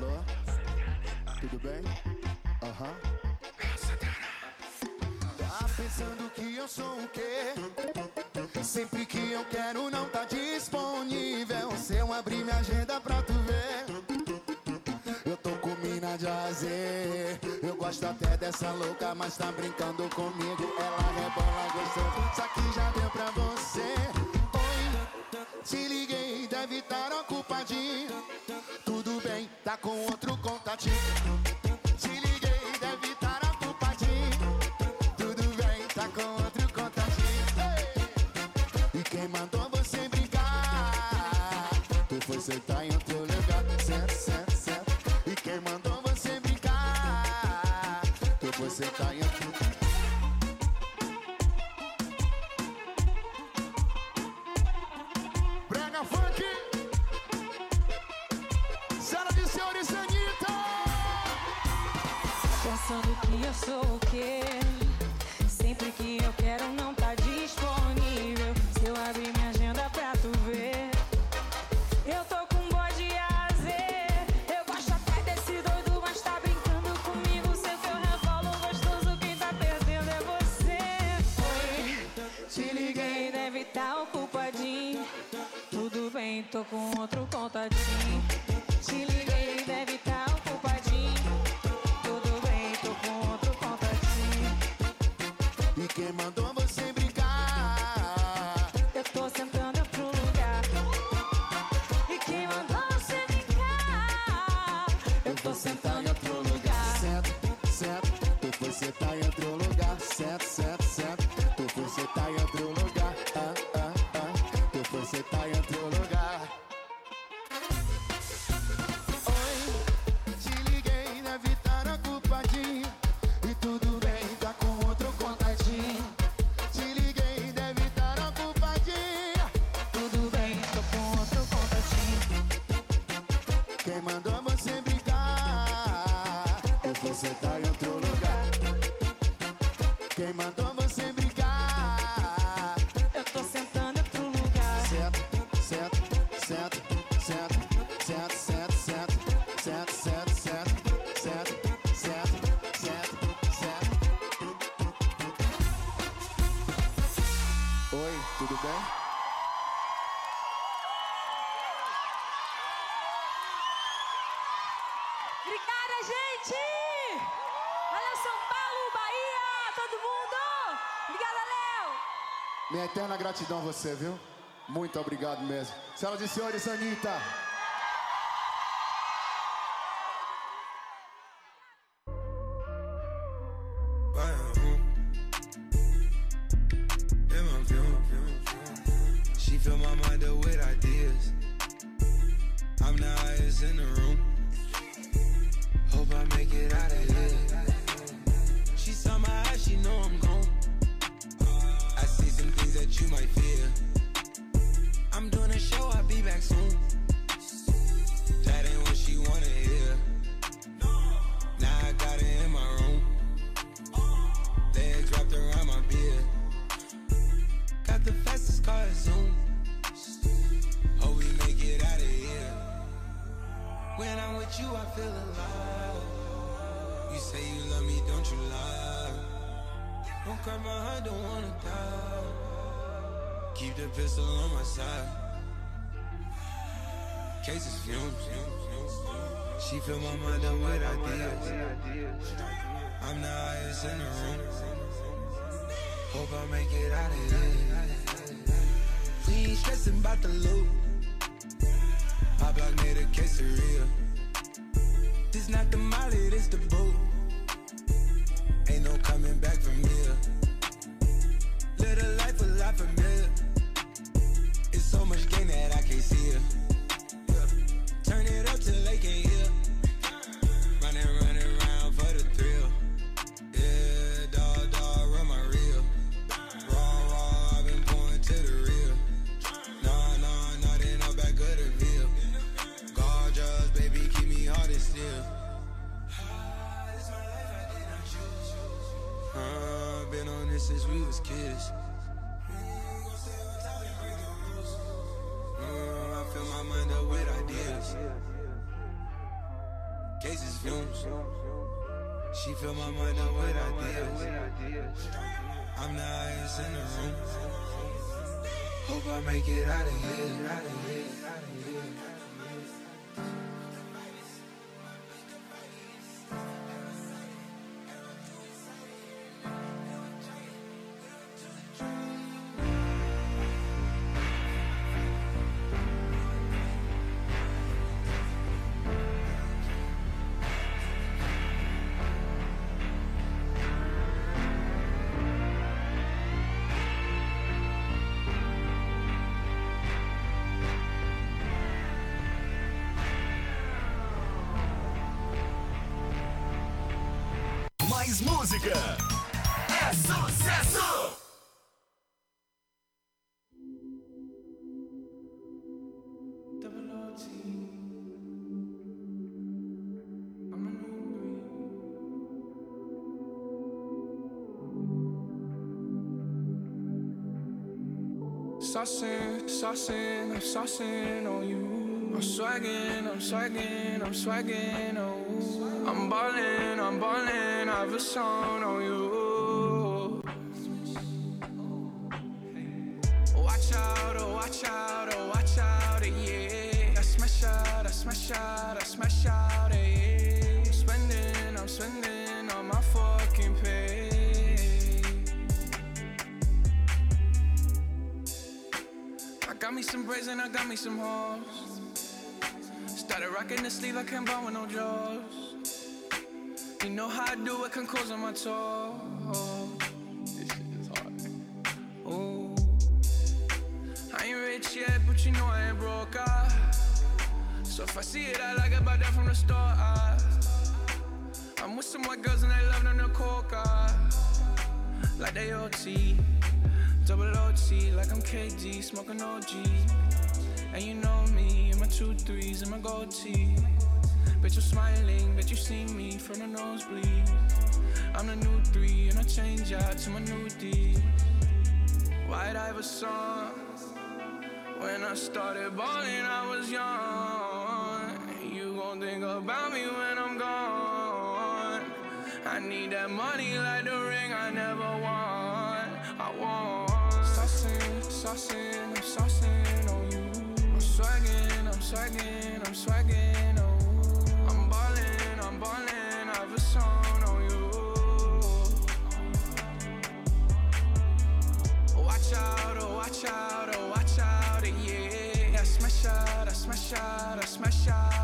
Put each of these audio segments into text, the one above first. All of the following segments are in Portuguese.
Alô? Tudo bem? Aham. Tá pensando que eu sou o quê? Sempre que eu quero não tá disponível. Se eu abrir minha agenda pra tu ver, eu tô com mina de azer. Eu gosto até dessa louca, mas tá brincando comigo. Ela rebola gostoso, só que já deu pra você. Com outro contatinho. Eterna gratidão a você, viu? Muito obrigado mesmo. Senhoras e senhores, Anitta. Hope I make it out of here. She saw my eyes, she know I'm that you might fear. I'm doing a show, I'll be back soon. That ain't what she wanna hear. Now I got it in my room. Legs wrapped around my beard. Got the fastest car Zoom. Hope we make it out of here. When I'm with you, I feel alive. You say you love me, don't you lie? Don't cry my heart, don't wanna die. Keep the pistol on my side. Cases fumes. She fill my mind up with ideas. I'm the highest in the room. Hope I make it out of here. We ain't stressing about the loot. My block made a quesadilla. This not the molly, this the boot. Ain't no coming back from here. A life a lot familiar. So much gain that I can't see. Yeah. Turn it up till they can't hear. Running, running around for the thrill. Yeah, dog, dog, run my reel. Raw, raw, I've been pouring to the real. Nah, nah, nah, then I'm back of the veil. Gorgeous, baby, keep me hard and still. Uh, been on this since we was kids. My mind up with ideas. cases fumes. She fill my mind up with ideas. I'm the highest in the room. Hope I make it out of here. Mais música. É sucesso. Saucing, saucing, I'm saucing on you. I'm swagging, I'm swagging, I'm swagging, oh. I'm ballin', I'm ballin', I have a song on you. Watch out, oh, watch out, oh, watch out, eh, yeah. I smash out, I smash out, I smash out, eh, yeah. I'm spending, I'm spending on my fucking pay. I got me some braids and I got me some hoes. Started rocking the sleeve, I can't buy with no jaws. You know how I do it, can close on my toes. This shit is hard. Ooh. I ain't rich yet, but you know I ain't broke. Ah. So if I see it, I like it, buy that from the store. Ah. I'm with some white girls and they love them to coca. Like they OT. Double OT, like I'm KD, smoking OG. And you know me, and my two threes and my gold tee. Bet you're smiling, bet you see me from the nosebleed. I'm the new three, and I change out to my new D. White Iverson. When I started balling, I was young. You gon' think about me when I'm gone. I need that money like the ring I never won. I want saucing, saucing, I'm. I'm swagging, I'm swagging, I'm swagging, oh. I'm ballin', I'm ballin', I have a song on you. Watch out, oh, watch out, oh, watch out, yeah. I smash out, I smash out, I smash out,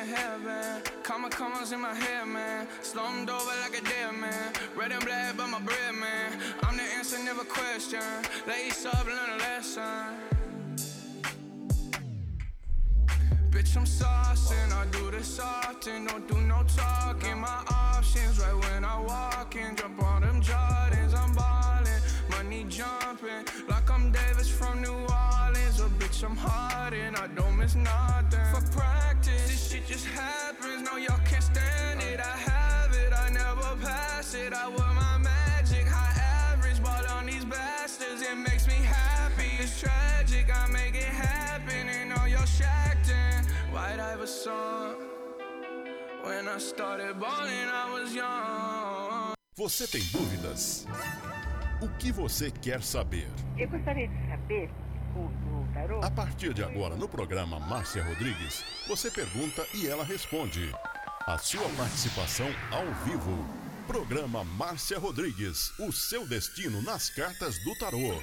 A hairband, comma commas in my hair, man. Slumped over like a dead man. Red and black, but my bread, man. I'm the answer, never question. Lace up, learn a lesson. Bitch, I'm saucing, I do this often, don't do no talking. My options right when I walk in, jump on them Jordans, I'm ballin', money jumping, like I'm Davis from New Orleans. Bitch, I'm hard and I don't miss nothing. For practice, this shit just happens, no, y'all can't stand it. I have it, I never pass it. I wear my magic, high average, ball on these bastards, it makes me happy. It's tragic, I make it happen, and all y'all shacked in. White Iverson. When I started balling, I was young. Você tem dúvidas? O que você quer saber? Eu gostaria de saber, o, A partir de agora, no programa Márcia Rodrigues, você pergunta e ela responde. A sua participação ao vivo. Programa Márcia Rodrigues, o seu destino nas cartas do tarô.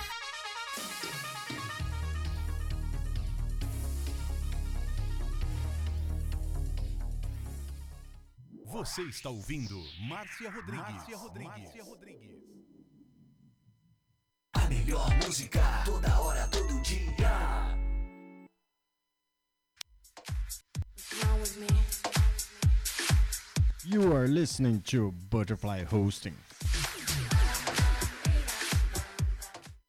Você está ouvindo Márcia Rodrigues. Márcia Rodrigues. A melhor música, toda hora, todo dia. You are listening to Butterfly Hosting.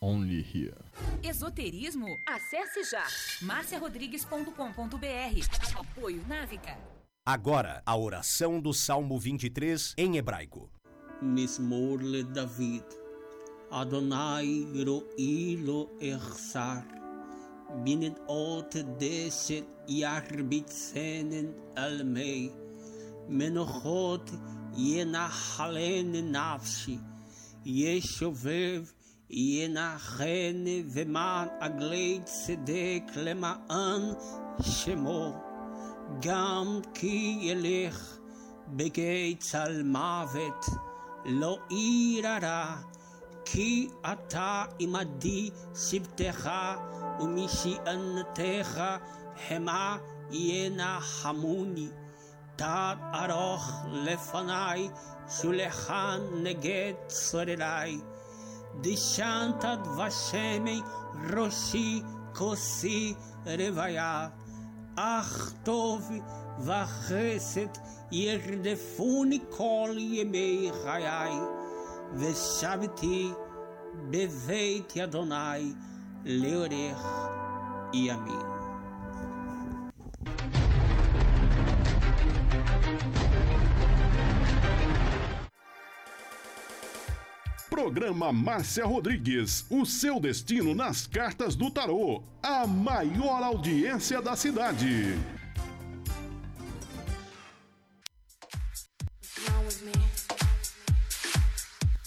Only here. Esoterismo? Acesse já marciarodrigues.com.br. Apoio Návica. Agora, a oração do Salmo 23 em hebraico. Mismor David, אדוני רואי לא אחסר, בנדעות דשת ירביצנן על מי, מנוחות ינחלן נפשי, ישובב ינחן ומען עגלי צדק למען שמו, גם כי ילך בגי צל מוות, לא עיר הרע כי אתה עמדי שבטך ומשענתך המה ינחמוני. Tad aroch lefanai, shulechan neged sorerai. Dishantad vashemi roshi kosi revaya. Ach tov vachesed yerdefuni kol yemei chayai. Veshaviti beveit yadonai leorech yamin. Programa Márcia Rodrigues, o seu destino nas cartas do tarô, a maior audiência da cidade.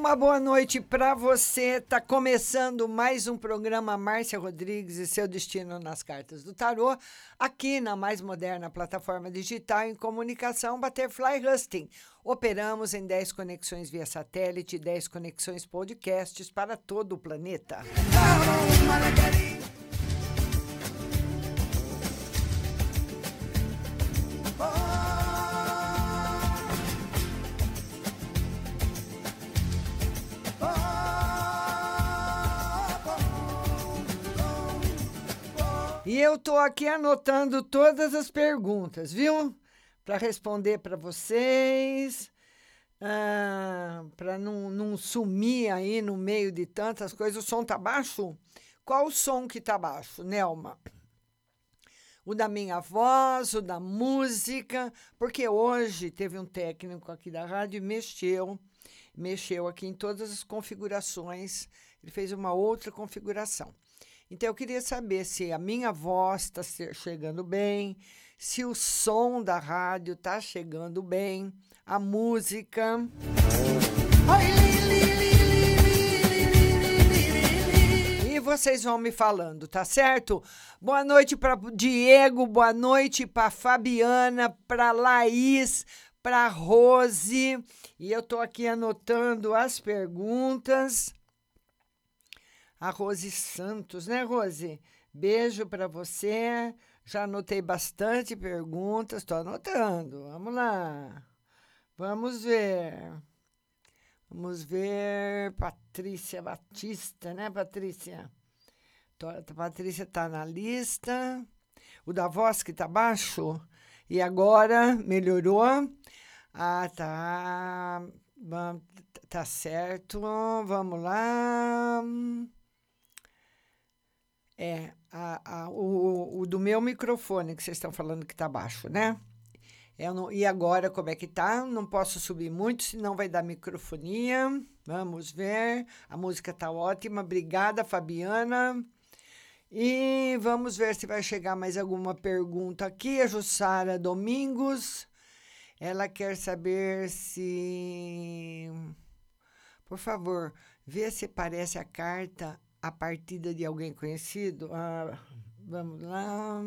Uma boa noite para você. Tá começando mais um programa Márcia Rodrigues e seu destino nas cartas do tarô, aqui na mais moderna plataforma digital em comunicação Butterfly Husting. Operamos em 10 conexões via satélite, 10 conexões podcasts para todo o planeta. E eu estou aqui anotando todas as perguntas, viu? Para responder para vocês, ah, para não, não sumir aí no meio de tantas coisas. O som tá baixo? Qual o som que tá baixo, Nelma? O da minha voz, o da música, porque hoje teve um técnico aqui da rádio e mexeu, mexeu aqui em todas as configurações, ele fez uma outra configuração. Então, eu queria saber se a minha voz está chegando bem, se o som da rádio está chegando bem, a música. E vocês vão me falando, tá certo? Boa noite para Diego, boa noite para Fabiana, para Laís, para Rose. E eu estou aqui anotando as perguntas a Rose Santos, né, Rose? Beijo para você. Já anotei bastante perguntas, estou anotando. Vamos lá. Vamos ver. Vamos ver. Patrícia Batista, né, Patrícia? A Patrícia está na lista. O da voz que está baixo, E agora melhorou? Ah, tá. Tá certo. Vamos lá. É, a- a- o, o do meu microfone que vocês estão falando que tá baixo, né? Eu não- e agora, como é que tá? Não posso subir muito, senão vai dar microfonia. Vamos ver. A música tá ótima. Obrigada, Fabiana. E vamos ver se vai chegar mais alguma pergunta aqui. A Jussara Domingos. Ela quer saber se. Por favor, vê se parece a carta a partida de alguém conhecido. Ah, vamos lá.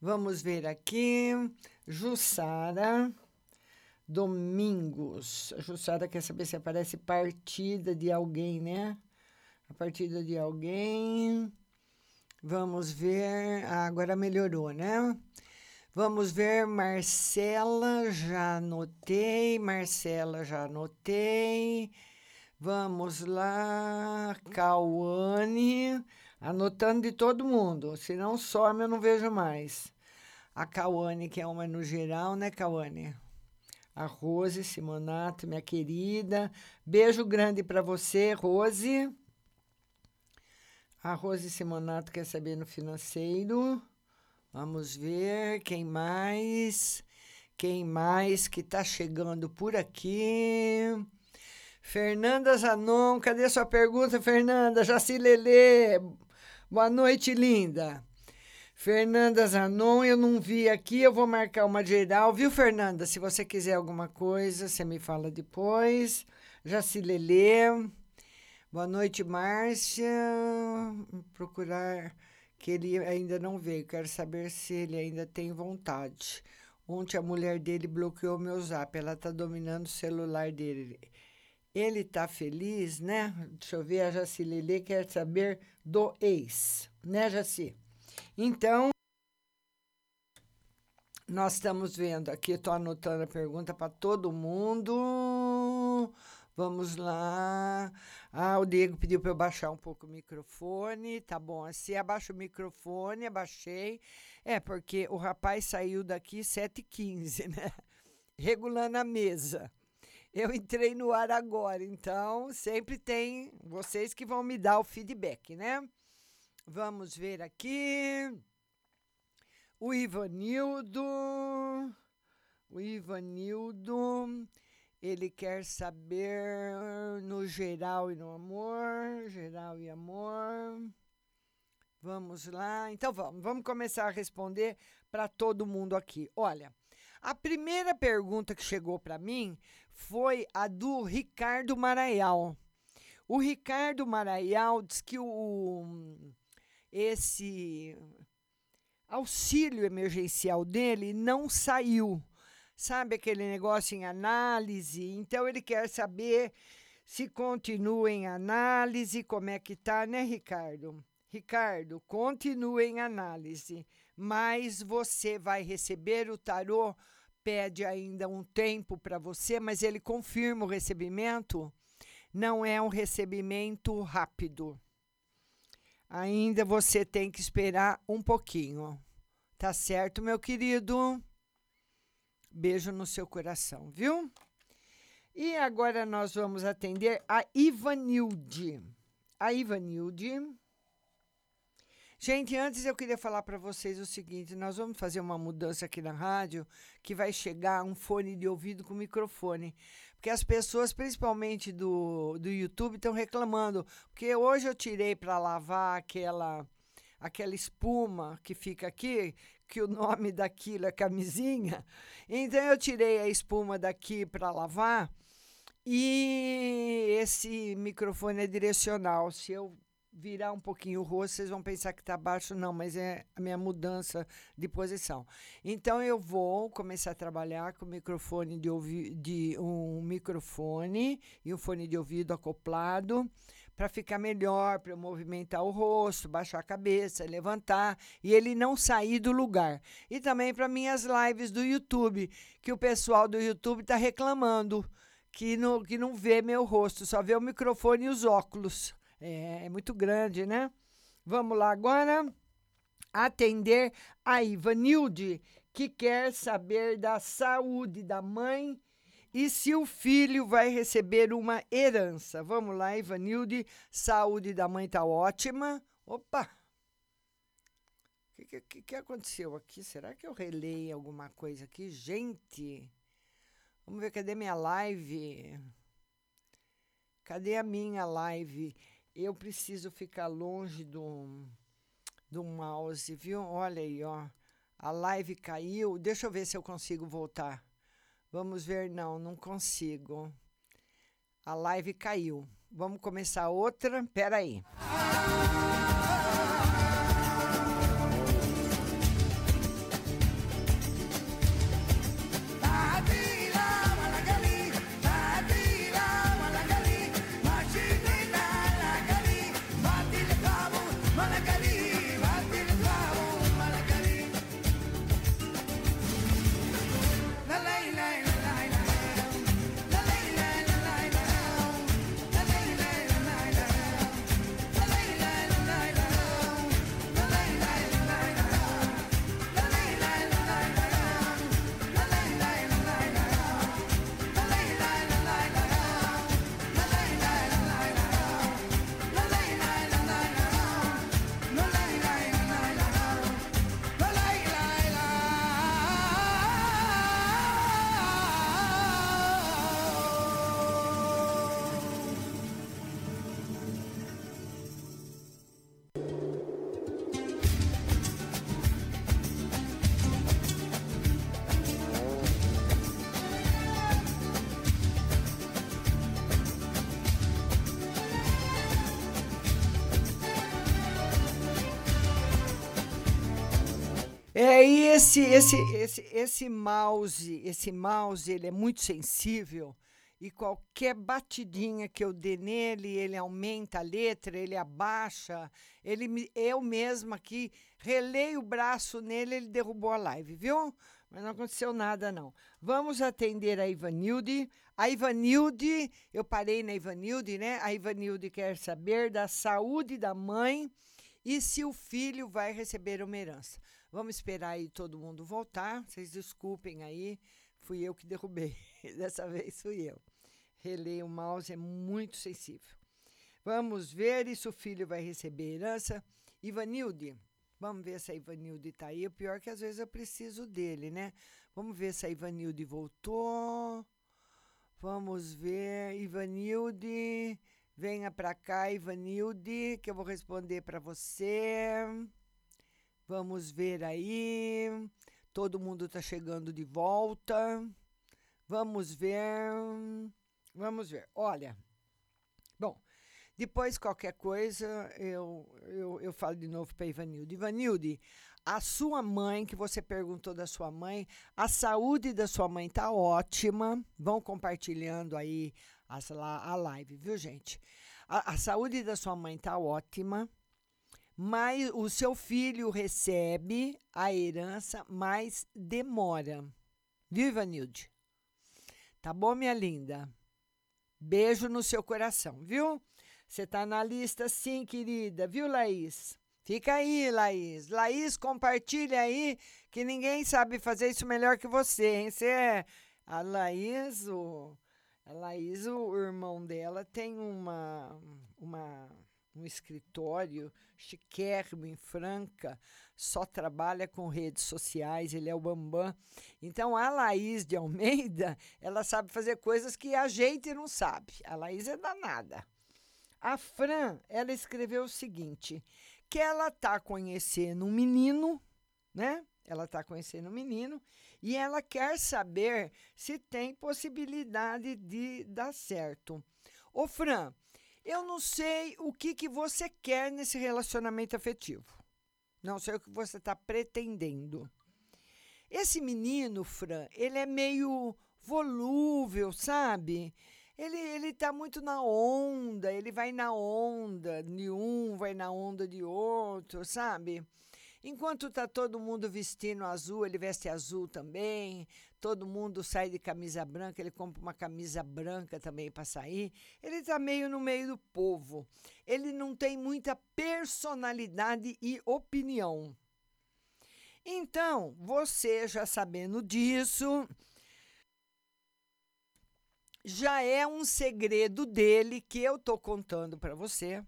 Vamos ver aqui. Jussara Domingos. A Jussara quer saber se aparece partida de alguém, né? A partida de alguém. Vamos ver. Ah, agora melhorou, né? Vamos ver, Marcela, já anotei. Marcela, já anotei. Vamos lá, Cauane, anotando de todo mundo, se não some eu não vejo mais. A Cauane, que é uma no geral, né, Cauane? A Rose Simonato, minha querida. Beijo grande para você, Rose. A Rose Simonato quer saber no financeiro. Vamos ver quem mais. Quem mais que está chegando por aqui? Fernanda Zanon, cadê sua pergunta, Fernanda? Jaci Lelê, boa noite, linda. Fernanda Zanon, eu não vi aqui, eu vou marcar uma geral, viu, Fernanda? Se você quiser alguma coisa, você me fala depois. Jaci Lelê, boa noite, Márcia. Procurar que ele ainda não veio, quero saber se ele ainda tem vontade. Ontem a mulher dele bloqueou meu zap, ela está dominando o celular dele. Ele tá feliz, né? Deixa eu ver, a Jaci quer saber do ex, né, Jaci? Então, nós estamos vendo aqui, estou anotando a pergunta para todo mundo. Vamos lá. Ah, o Diego pediu para eu baixar um pouco o microfone. Tá bom, assim, abaixa o microfone, abaixei. É, porque o rapaz saiu daqui 7h15, né? Regulando a mesa. Eu entrei no ar agora, então sempre tem vocês que vão me dar o feedback, né? Vamos ver aqui. O Ivanildo. O Ivanildo. Ele quer saber no geral e no amor. Geral e amor. Vamos lá. Então vamos, vamos começar a responder para todo mundo aqui. Olha, a primeira pergunta que chegou para mim foi a do Ricardo Maraial. O Ricardo Maraial diz que o, esse auxílio emergencial dele não saiu. Sabe aquele negócio em análise? Então ele quer saber se continua em análise, como é que tá, né, Ricardo? Ricardo, continua em análise, mas você vai receber o tarô pede ainda um tempo para você, mas ele confirma o recebimento. Não é um recebimento rápido. Ainda você tem que esperar um pouquinho. Tá certo, meu querido? Beijo no seu coração, viu? E agora nós vamos atender a Ivanilde. A Ivanilde. Gente, antes eu queria falar para vocês o seguinte: nós vamos fazer uma mudança aqui na rádio que vai chegar um fone de ouvido com microfone. Porque as pessoas, principalmente do, do YouTube, estão reclamando. Porque hoje eu tirei para lavar aquela, aquela espuma que fica aqui, que o nome daquilo é camisinha. Então eu tirei a espuma daqui para lavar. E esse microfone é direcional. Se eu virar um pouquinho o rosto, vocês vão pensar que está baixo, não, mas é a minha mudança de posição. Então eu vou começar a trabalhar com microfone de de um microfone e um fone de ouvido acoplado para ficar melhor, para eu movimentar o rosto, baixar a cabeça, levantar e ele não sair do lugar. E também para minhas lives do YouTube, que o pessoal do YouTube está reclamando que não, que não vê meu rosto, só vê o microfone e os óculos. É, é muito grande, né? Vamos lá agora. atender a Ivanilde, que quer saber da saúde da mãe e se o filho vai receber uma herança. Vamos lá, Ivanilde. Saúde da mãe tá ótima. Opa! O que, que, que aconteceu aqui? Será que eu relei alguma coisa aqui? Gente, vamos ver, cadê minha live? Cadê a minha live? Eu preciso ficar longe do, do mouse, viu? Olha aí, ó. A live caiu. Deixa eu ver se eu consigo voltar. Vamos ver, não, não consigo. A live caiu. Vamos começar outra. Pera aí. É, e esse, esse, esse, esse mouse, esse mouse, ele é muito sensível e qualquer batidinha que eu dê nele, ele aumenta a letra, ele abaixa, ele eu mesma aqui relei o braço nele, ele derrubou a live, viu? Mas não aconteceu nada não. Vamos atender a Ivanilde. A Ivanilde, eu parei na Ivanilde, né? A Ivanilde quer saber da saúde da mãe e se o filho vai receber uma herança. Vamos esperar aí todo mundo voltar. Vocês desculpem aí, fui eu que derrubei. Dessa vez fui eu. Relei o mouse, é muito sensível. Vamos ver se o filho vai receber herança. Ivanilde, vamos ver se a Ivanilde está aí. O pior é que às vezes eu preciso dele, né? Vamos ver se a Ivanilde voltou. Vamos ver. Ivanilde, venha para cá, Ivanilde, que eu vou responder para você. Vamos ver aí. Todo mundo está chegando de volta. Vamos ver. Vamos ver. Olha. Bom, depois qualquer coisa eu, eu, eu falo de novo para Ivanilde. Ivanilde, a sua mãe, que você perguntou da sua mãe, a saúde da sua mãe tá ótima. Vão compartilhando aí as, a live, viu, gente? A, a saúde da sua mãe tá ótima mas o seu filho recebe a herança, mas demora. Viu, Ivanilde? Tá bom, minha linda? Beijo no seu coração, viu? Você tá na lista sim, querida, viu, Laís? Fica aí, Laís. Laís, compartilha aí, que ninguém sabe fazer isso melhor que você, hein? Você é. A Laís, o. A Laís, o irmão dela, tem uma. uma um escritório chiquérrimo em Franca, só trabalha com redes sociais, ele é o bambam. Então a Laís de Almeida, ela sabe fazer coisas que a gente não sabe. A Laís é danada. A Fran, ela escreveu o seguinte, que ela tá conhecendo um menino, né? Ela está conhecendo um menino e ela quer saber se tem possibilidade de dar certo. Ô, Fran, eu não sei o que, que você quer nesse relacionamento afetivo. Não sei o que você está pretendendo. Esse menino, Fran, ele é meio volúvel, sabe? Ele, ele tá muito na onda, ele vai na onda de um, vai na onda de outro, sabe? Enquanto tá todo mundo vestindo azul, ele veste azul também. Todo mundo sai de camisa branca, ele compra uma camisa branca também para sair. Ele tá meio no meio do povo. Ele não tem muita personalidade e opinião. Então, você já sabendo disso, já é um segredo dele que eu tô contando para você.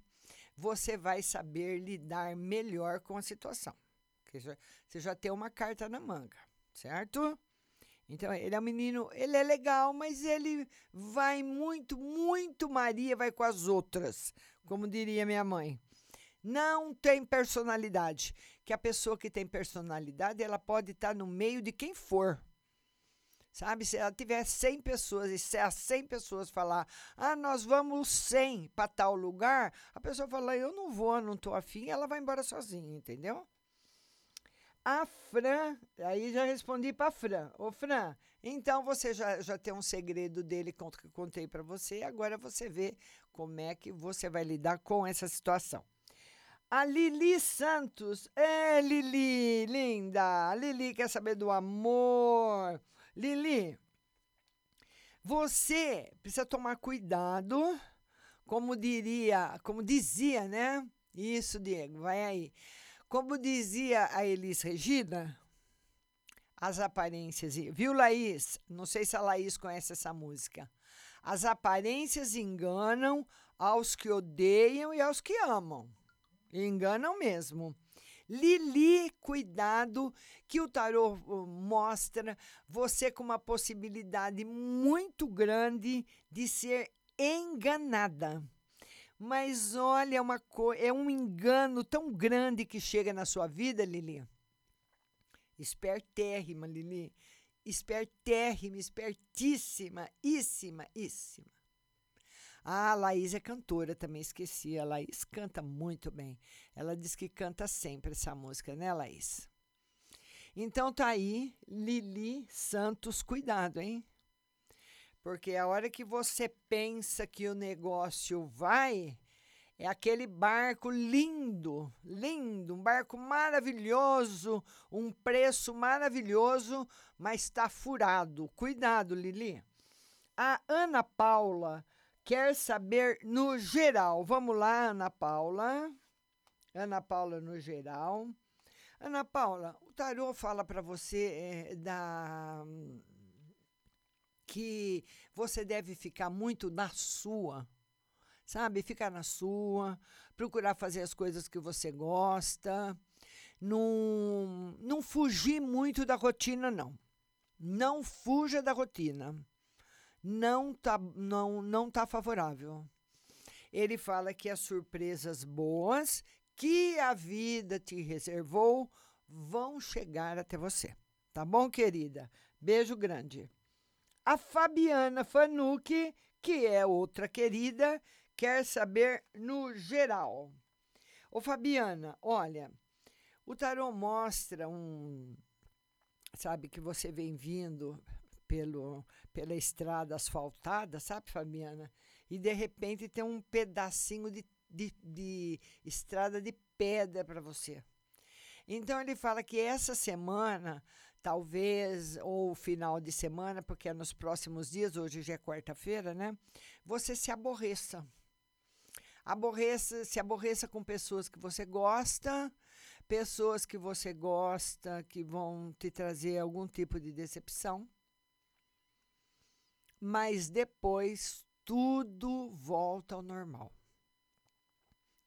Você vai saber lidar melhor com a situação. Você já tem uma carta na manga, certo? Então, ele é um menino, ele é legal, mas ele vai muito, muito Maria, vai com as outras, como diria minha mãe. Não tem personalidade. Que a pessoa que tem personalidade, ela pode estar no meio de quem for. Sabe, se ela tiver 100 pessoas e se as 100 pessoas falar, ah, nós vamos 100 para tal lugar, a pessoa fala, eu não vou, não estou afim, ela vai embora sozinha, entendeu? A Fran, aí já respondi para Fran. Ô, Fran, então você já, já tem um segredo dele que eu contei para você, agora você vê como é que você vai lidar com essa situação. A Lili Santos. É, Lili, linda. A Lili quer saber do amor. Lili, você precisa tomar cuidado, como diria, como dizia, né? Isso, Diego, vai aí. Como dizia a Elis Regina, as aparências. Viu, Laís? Não sei se a Laís conhece essa música. As aparências enganam aos que odeiam e aos que amam. Enganam mesmo. Lili, cuidado, que o tarô uh, mostra você com uma possibilidade muito grande de ser enganada. Mas olha, uma é um engano tão grande que chega na sua vida, Lili. Espertérrima, Lili. Espertérrima, espertíssima, íssima, íssima. Ah, a Laís é cantora, também esqueci. A Laís canta muito bem. Ela diz que canta sempre essa música, né, Laís? Então tá aí, Lili Santos, cuidado, hein? Porque a hora que você pensa que o negócio vai, é aquele barco lindo, lindo, um barco maravilhoso, um preço maravilhoso, mas está furado. Cuidado, Lili. A Ana Paula quer saber no geral. Vamos lá, Ana Paula. Ana Paula no geral. Ana Paula, o tarô fala para você é, da que você deve ficar muito na sua, sabe? Ficar na sua, procurar fazer as coisas que você gosta, não, não fugir muito da rotina, não. Não fuja da rotina. Não tá, não, não tá favorável. Ele fala que as surpresas boas que a vida te reservou vão chegar até você. Tá bom, querida? Beijo grande. A Fabiana Fanucci, que é outra querida, quer saber no geral. Ô Fabiana, olha, o tarô mostra um. Sabe que você vem vindo pelo, pela estrada asfaltada, sabe, Fabiana? E de repente tem um pedacinho de, de, de estrada de pedra para você. Então ele fala que essa semana talvez, ou final de semana, porque é nos próximos dias, hoje já é quarta-feira, né? Você se aborreça. Aborreça, se aborreça com pessoas que você gosta, pessoas que você gosta que vão te trazer algum tipo de decepção. Mas depois tudo volta ao normal.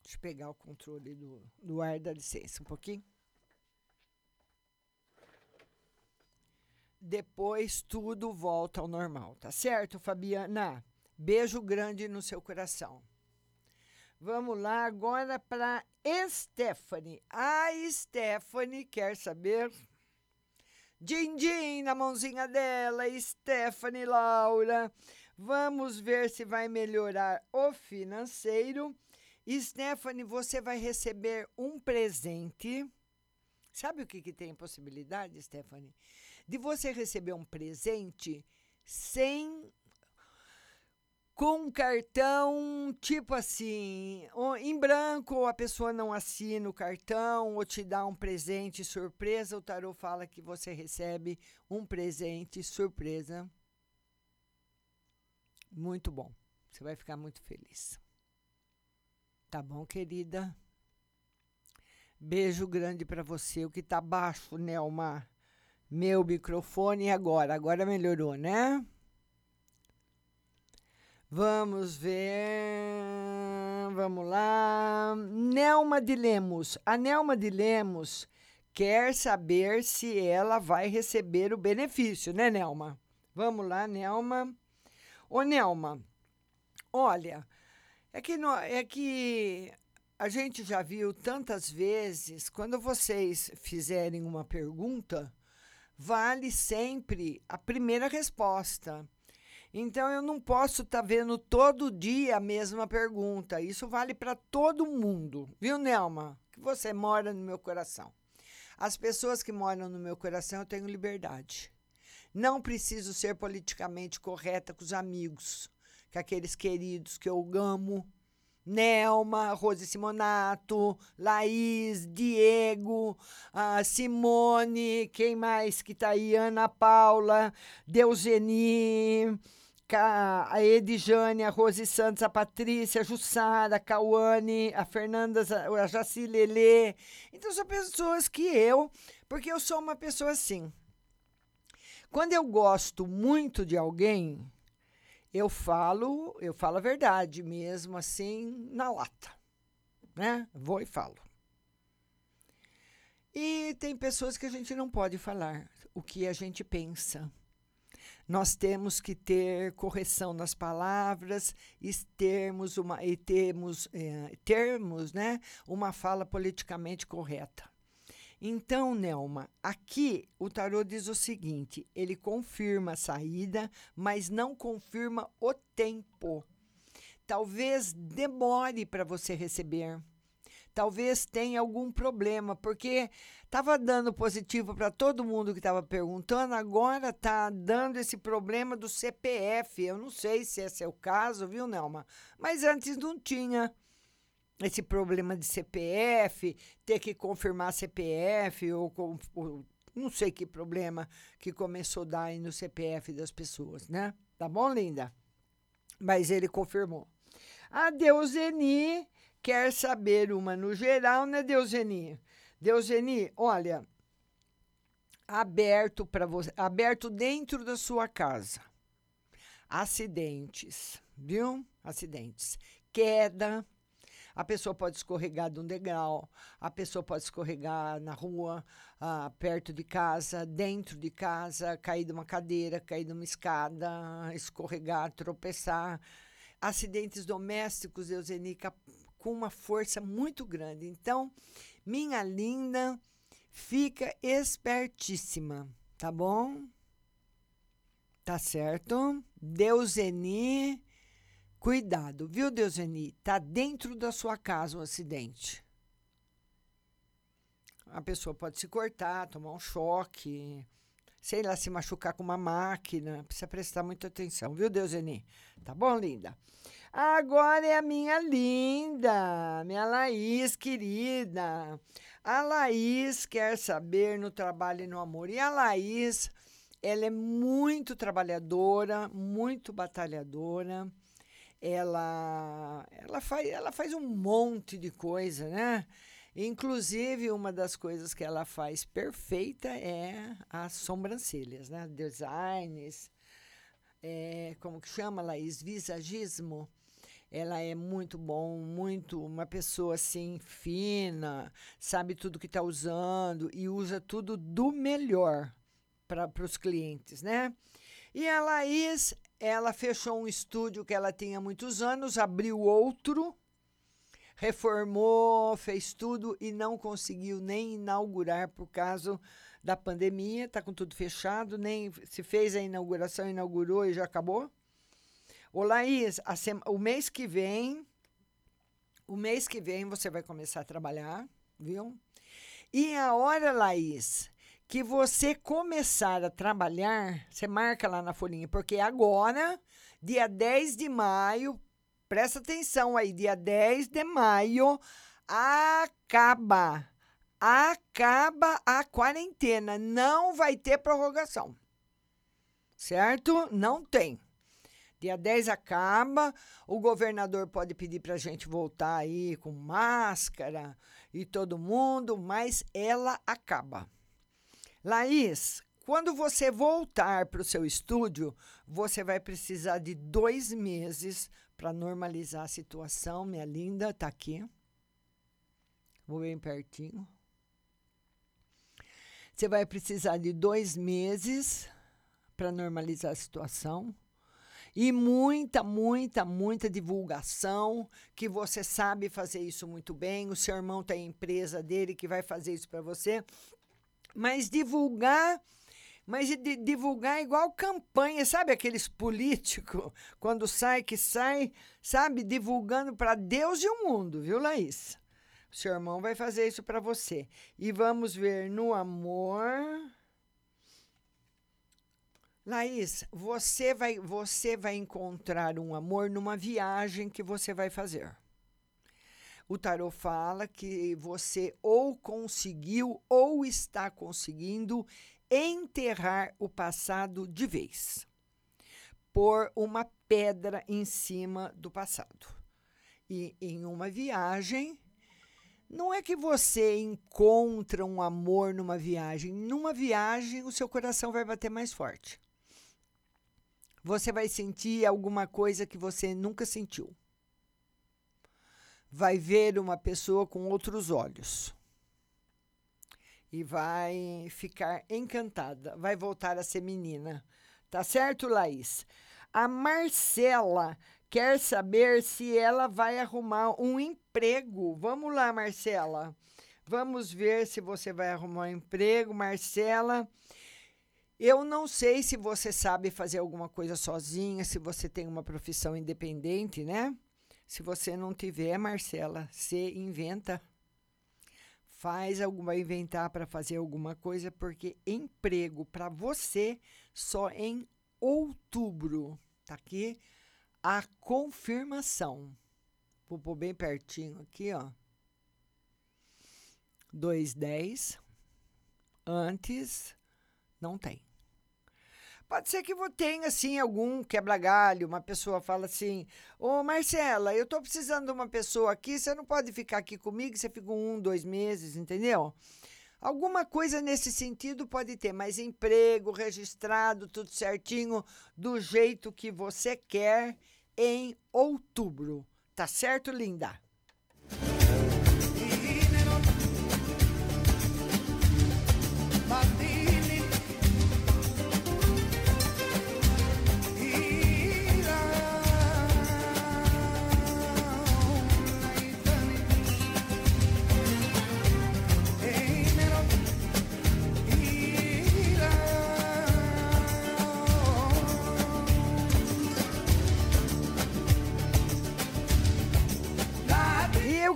Deixa eu pegar o controle do, do ar, dá licença um pouquinho. Depois tudo volta ao normal, tá certo, Fabiana? Beijo grande no seu coração. Vamos lá agora para Stephanie. A Stephanie quer saber. Din, din na mãozinha dela, Stephanie Laura. Vamos ver se vai melhorar o financeiro. Stephanie, você vai receber um presente. Sabe o que, que tem possibilidade, Stephanie? De você receber um presente sem com um cartão tipo assim, em branco, ou a pessoa não assina o cartão ou te dá um presente surpresa, o tarô fala que você recebe um presente surpresa. Muito bom. Você vai ficar muito feliz. Tá bom, querida? Beijo grande para você. O que tá baixo, Nelma? Meu microfone agora. Agora melhorou, né? Vamos ver. Vamos lá. Nelma de Lemos. A Nelma de Lemos quer saber se ela vai receber o benefício, né, Nelma? Vamos lá, Nelma. Ô, Nelma, olha, é que, no, é que a gente já viu tantas vezes, quando vocês fizerem uma pergunta, vale sempre a primeira resposta. Então eu não posso estar tá vendo todo dia a mesma pergunta. Isso vale para todo mundo, viu, Nelma? Que você mora no meu coração. As pessoas que moram no meu coração eu tenho liberdade. Não preciso ser politicamente correta com os amigos, com aqueles queridos que eu amo. Nelma, Rose Simonato, Laís, Diego, Simone, quem mais que tá aí? Ana Paula, Deuseni, a Edjane, a Rose Santos, a Patrícia, a Jussara, a Cauane, a Fernanda, a Jacilele. Então, são pessoas que eu, porque eu sou uma pessoa assim. Quando eu gosto muito de alguém, eu falo, eu falo a verdade, mesmo assim, na lata. Né? Vou e falo. E tem pessoas que a gente não pode falar o que a gente pensa nós temos que ter correção nas palavras e termos uma, e termos, é, termos né, uma fala politicamente correta. Então, Nelma, aqui o tarô diz o seguinte: ele confirma a saída, mas não confirma o tempo. Talvez demore para você receber talvez tenha algum problema, porque estava dando positivo para todo mundo que estava perguntando, agora está dando esse problema do CPF. Eu não sei se esse é o caso, viu, Nelma? Mas antes não tinha esse problema de CPF, ter que confirmar CPF ou, ou não sei que problema que começou a dar aí no CPF das pessoas, né? Tá bom, linda? Mas ele confirmou. Adeus, Eni quer saber uma no geral, né, Deuseni? Deuseni, olha, aberto para você, aberto dentro da sua casa. Acidentes, viu? Acidentes. Queda. A pessoa pode escorregar de um degrau, a pessoa pode escorregar na rua, ah, perto de casa, dentro de casa, cair de uma cadeira, cair de uma escada, escorregar, tropeçar. Acidentes domésticos, Eusenica, com uma força muito grande. Então, minha linda, fica espertíssima, tá bom? Tá certo? Deuseni, cuidado, viu, Deuseni? Tá dentro da sua casa um acidente. A pessoa pode se cortar, tomar um choque, sei lá, se machucar com uma máquina. Precisa prestar muita atenção, viu, Deuseni? Tá bom, linda? Agora é a minha linda, minha Laís querida. A Laís quer saber no trabalho e no amor. E a Laís, ela é muito trabalhadora, muito batalhadora. Ela, ela, faz, ela faz um monte de coisa, né? Inclusive, uma das coisas que ela faz perfeita é as sobrancelhas, né? Designs, é, como que chama, Laís? Visagismo ela é muito bom, muito uma pessoa assim fina, sabe tudo que está usando e usa tudo do melhor para os clientes, né? E a Laís, ela fechou um estúdio que ela tinha muitos anos, abriu outro, reformou, fez tudo e não conseguiu nem inaugurar por causa da pandemia, está com tudo fechado, nem se fez a inauguração, inaugurou e já acabou. Ô, Laís, sema, o mês que vem, o mês que vem você vai começar a trabalhar, viu? E a hora, Laís, que você começar a trabalhar, você marca lá na folhinha, porque agora, dia 10 de maio, presta atenção aí, dia 10 de maio, acaba. Acaba a quarentena. Não vai ter prorrogação. Certo? Não tem. Dia 10 acaba, o governador pode pedir para a gente voltar aí com máscara e todo mundo, mas ela acaba. Laís, quando você voltar para o seu estúdio, você vai precisar de dois meses para normalizar a situação. Minha linda, tá aqui. Vou bem pertinho. Você vai precisar de dois meses para normalizar a situação. E muita, muita, muita divulgação, que você sabe fazer isso muito bem. O seu irmão tem a empresa dele que vai fazer isso para você. Mas divulgar mas de divulgar igual campanha, sabe aqueles políticos, quando sai que sai, sabe, divulgando para Deus e o mundo, viu, Laís? O seu irmão vai fazer isso para você. E vamos ver no amor. Laís, você vai, você vai encontrar um amor numa viagem que você vai fazer. O tarot fala que você ou conseguiu ou está conseguindo enterrar o passado de vez. Pôr uma pedra em cima do passado. E em uma viagem, não é que você encontra um amor numa viagem. Numa viagem, o seu coração vai bater mais forte. Você vai sentir alguma coisa que você nunca sentiu. Vai ver uma pessoa com outros olhos e vai ficar encantada, vai voltar a ser menina. Tá certo, Laís? A Marcela quer saber se ela vai arrumar um emprego. Vamos lá, Marcela. Vamos ver se você vai arrumar um emprego, Marcela. Eu não sei se você sabe fazer alguma coisa sozinha, se você tem uma profissão independente, né? Se você não tiver, Marcela, você inventa faz alguma inventar para fazer alguma coisa, porque emprego para você só em outubro. Tá aqui a confirmação. Vou pôr bem pertinho aqui, ó. 210 antes não tem. Pode ser que tenha, assim, algum quebra-galho, uma pessoa fala assim, ô Marcela, eu tô precisando de uma pessoa aqui, você não pode ficar aqui comigo, você fica um, dois meses, entendeu? Alguma coisa nesse sentido pode ter, mas emprego registrado, tudo certinho, do jeito que você quer em outubro. Tá certo, linda?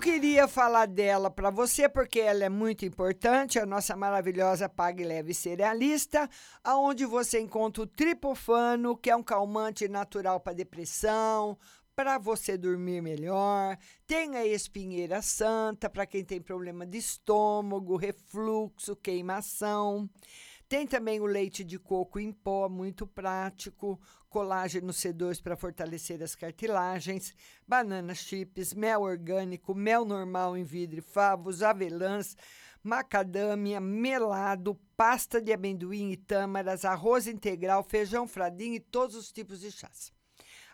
Queria falar dela para você porque ela é muito importante, a nossa maravilhosa Pague Leve Cerealista, aonde você encontra o tripofano, que é um calmante natural para depressão, para você dormir melhor. Tem a espinheira santa para quem tem problema de estômago, refluxo, queimação. Tem também o leite de coco em pó, muito prático, colágeno C2 para fortalecer as cartilagens, banana chips, mel orgânico, mel normal em vidro, favos, avelãs, macadâmia, melado, pasta de amendoim e tâmaras, arroz integral, feijão fradinho e todos os tipos de chás.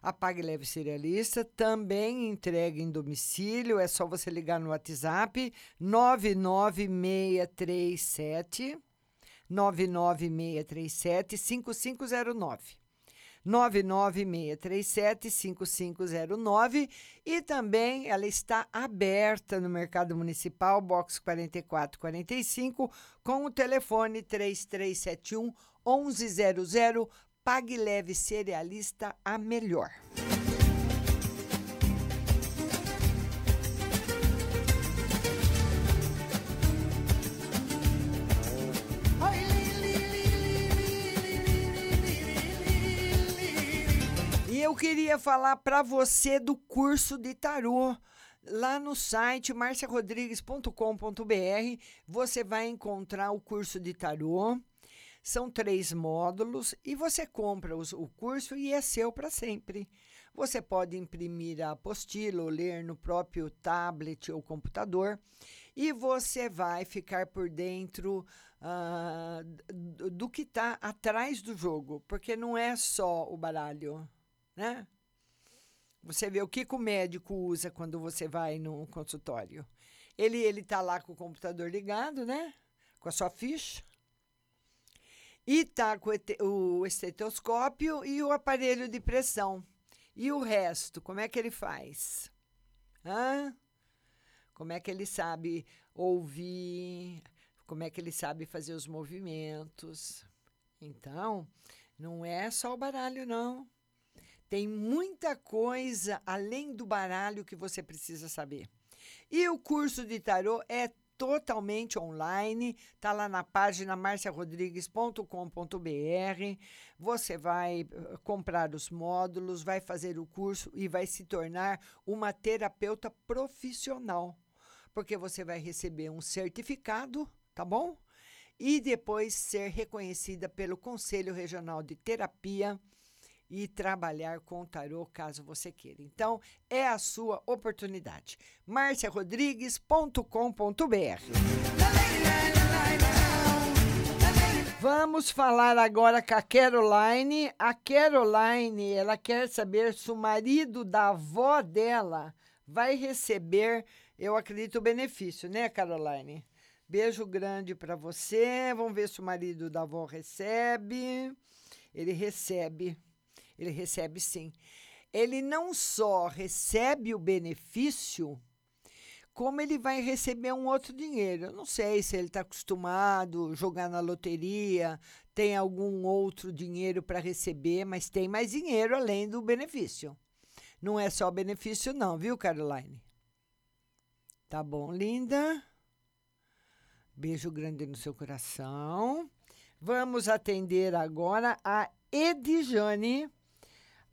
A Leve Cerealista também entrega em domicílio, é só você ligar no WhatsApp 99637 99637 5509. 996375509 e também ela está aberta no Mercado Municipal, box 4445, com o telefone 3371 1100. Pague leve cerealista a melhor. Eu queria falar para você do curso de tarô. Lá no site marciarodrigues.com.br você vai encontrar o curso de tarô. São três módulos e você compra os, o curso e é seu para sempre. Você pode imprimir a apostila ou ler no próprio tablet ou computador e você vai ficar por dentro uh, do, que está atrás do jogo, porque não é só o baralho, né? Você vê o que, que o médico usa quando você vai no consultório. Ele ele tá lá com o computador ligado, né? Com a sua ficha. E tá com o estetoscópio e o aparelho de pressão. E o resto, como é que ele faz? Hã? Como é que ele sabe ouvir? Como é que ele sabe fazer os movimentos? Então, não é só o baralho, não. Tem muita coisa além do baralho que você precisa saber. E o curso de tarô é totalmente online, tá lá na página marciarodrigues.com.br. Você vai eh, comprar os módulos, vai fazer o curso e vai se tornar uma terapeuta profissional, porque você vai receber um certificado, tá bom? E depois ser reconhecida pelo Conselho Regional de Terapia e trabalhar com tarô caso você queira. Então, é a sua oportunidade. marciarodrigues.com.br Vamos falar agora com a Caroline. A Caroline, ela quer saber se o marido da avó dela vai receber, eu acredito, o benefício, né, Caroline? Beijo grande para você. Vamos ver se o marido da avó recebe. Ele recebe. Ele recebe sim. Ele não só recebe o benefício, como ele vai receber um outro dinheiro. Eu não sei se ele está acostumado a jogar na loteria, tem algum outro dinheiro para receber, mas tem mais dinheiro além do benefício. Não é só benefício, não, viu, Caroline? Tá bom, linda? Beijo grande no seu coração. Vamos atender agora a Edjane.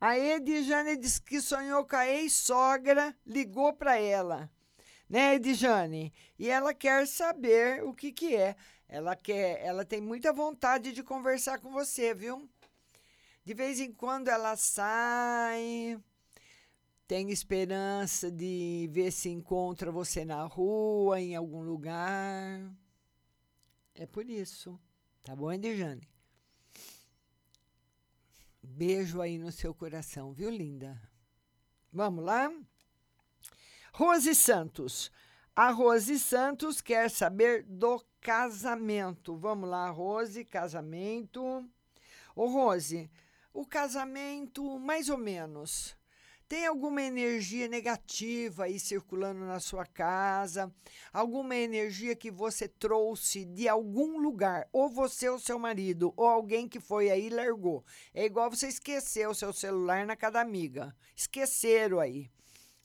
A Edjane disse que sonhou com a ex-sogra, ligou para ela. Né, Edjane? E ela quer saber o que que é. Ela quer, ela tem muita vontade de conversar com você, viu? De vez em quando ela sai, tem esperança de ver se encontra você na rua, em algum lugar. É por isso. Tá bom, Edjane? Beijo aí no seu coração, viu, linda? Vamos lá? Rose Santos. A Rose Santos quer saber do casamento. Vamos lá, Rose, casamento. Ô, Rose, o casamento, mais ou menos. Tem alguma energia negativa aí circulando na sua casa? Alguma energia que você trouxe de algum lugar? Ou você ou seu marido, ou alguém que foi aí e largou. É igual você esquecer o seu celular na casa amiga. Esqueceram aí.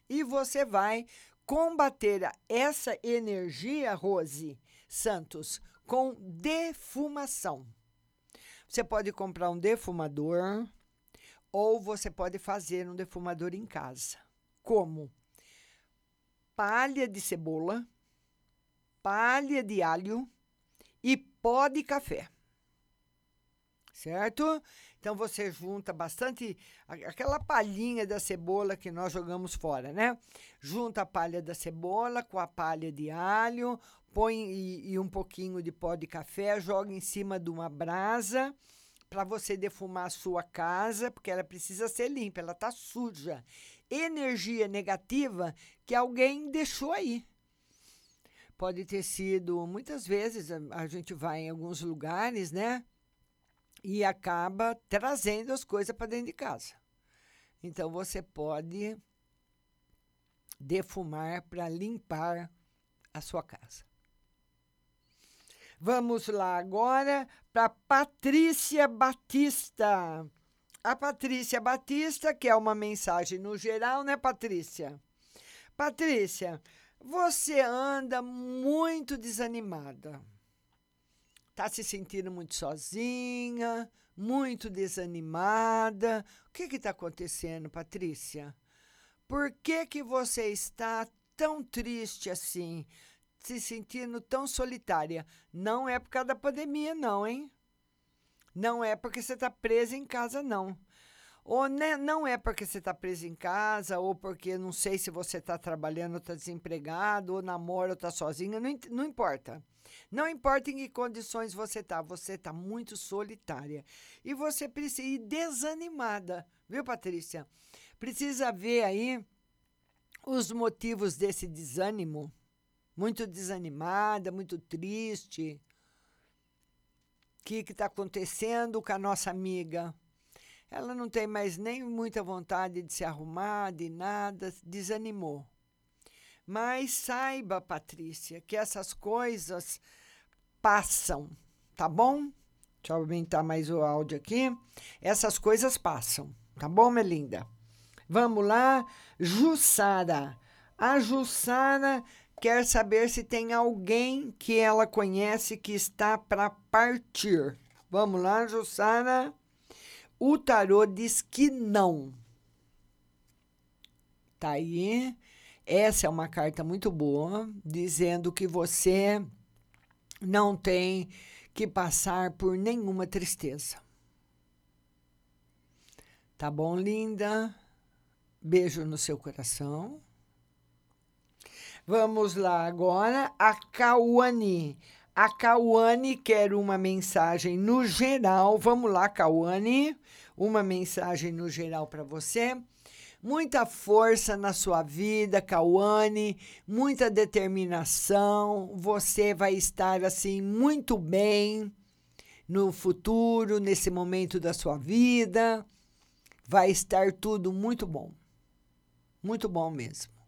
E você vai combater essa energia, Rose Santos, com defumação. Você pode comprar um defumador ou você pode fazer um defumador em casa. Como? Palha de cebola, palha de alho e pó de café. Certo? Então você junta bastante aquela palhinha da cebola que nós jogamos fora, né? Junta a palha da cebola com a palha de alho, põe e, e um pouquinho de pó de café, joga em cima de uma brasa para você defumar a sua casa, porque ela precisa ser limpa, ela está suja. Energia negativa que alguém deixou aí. Pode ter sido, muitas vezes, a gente vai em alguns lugares, né? E acaba trazendo as coisas para dentro de casa. Então você pode defumar para limpar a sua casa. Vamos lá agora para Patrícia Batista. A Patrícia Batista, que é uma mensagem no geral, né, Patrícia? Patrícia, você anda muito desanimada. Tá se sentindo muito sozinha, muito desanimada. O que está acontecendo, Patrícia? Por que, que você está tão triste assim? Se sentindo tão solitária. Não é por causa da pandemia, não, hein? Não é porque você está presa em casa, não. Ou né, não é porque você está preso em casa, ou porque não sei se você está trabalhando, está desempregado, ou namora, ou está sozinha, não, não importa. Não importa em que condições você está, você está muito solitária. E você precisa ir desanimada, viu, Patrícia? Precisa ver aí os motivos desse desânimo. Muito desanimada, muito triste. O que está acontecendo com a nossa amiga? Ela não tem mais nem muita vontade de se arrumar, de nada, desanimou. Mas saiba, Patrícia, que essas coisas passam, tá bom? Deixa eu aumentar mais o áudio aqui. Essas coisas passam, tá bom, Melinda? Vamos lá, Jussara. A Jussara quer saber se tem alguém que ela conhece que está para partir. Vamos lá, Jussara. O tarô diz que não. Tá aí. Essa é uma carta muito boa, dizendo que você não tem que passar por nenhuma tristeza. Tá bom, linda? Beijo no seu coração. Vamos lá agora, a Cauane. A Cauane quer uma mensagem no geral. Vamos lá, Cauane. Uma mensagem no geral para você. Muita força na sua vida, Cauane, muita determinação. Você vai estar assim muito bem no futuro, nesse momento da sua vida. Vai estar tudo muito bom. Muito bom mesmo.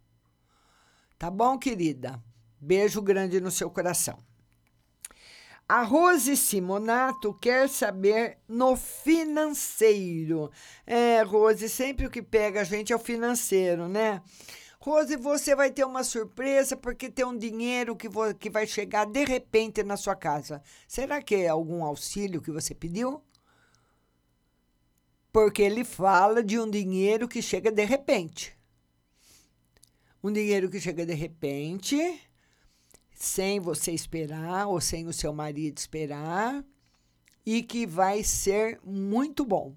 Tá bom, querida? Beijo grande no seu coração. A Rose Simonato quer saber no financeiro. É, Rose, sempre o que pega a gente é o financeiro, né? Rose, você vai ter uma surpresa porque tem um dinheiro que, que vai chegar de repente na sua casa. Será que é algum auxílio que você pediu? Porque ele fala de um dinheiro que chega de repente um dinheiro que chega de repente, sem você esperar ou sem o seu marido esperar, e que vai ser muito bom.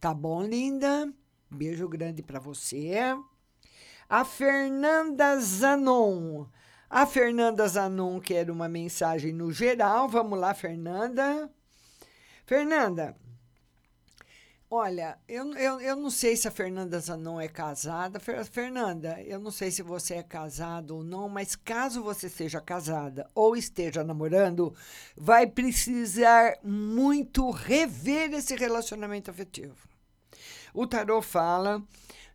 Tá bom, linda? Beijo grande para você. A Fernanda Zanon. A Fernanda Zanon quer uma mensagem no geral. Vamos lá, Fernanda. Fernanda, Olha, eu, eu, eu não sei se a Fernanda Zanon é casada. Fernanda, eu não sei se você é casado ou não, mas caso você seja casada ou esteja namorando, vai precisar muito rever esse relacionamento afetivo. O tarot fala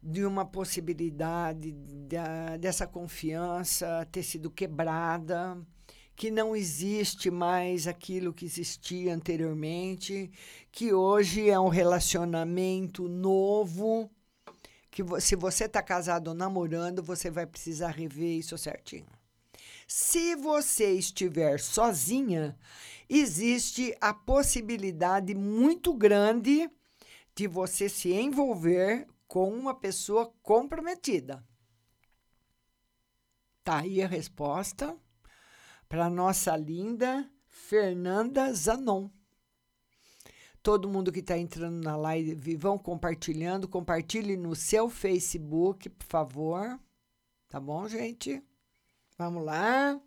de uma possibilidade da, dessa confiança ter sido quebrada que não existe mais aquilo que existia anteriormente, que hoje é um relacionamento novo, que se você está casado ou namorando, você vai precisar rever isso certinho. Se você estiver sozinha, existe a possibilidade muito grande de você se envolver com uma pessoa comprometida. Tá aí a resposta para nossa linda Fernanda Zanon. Todo mundo que está entrando na live, vão compartilhando. Compartilhe no seu Facebook, por favor. Tá bom, gente? Vamos lá.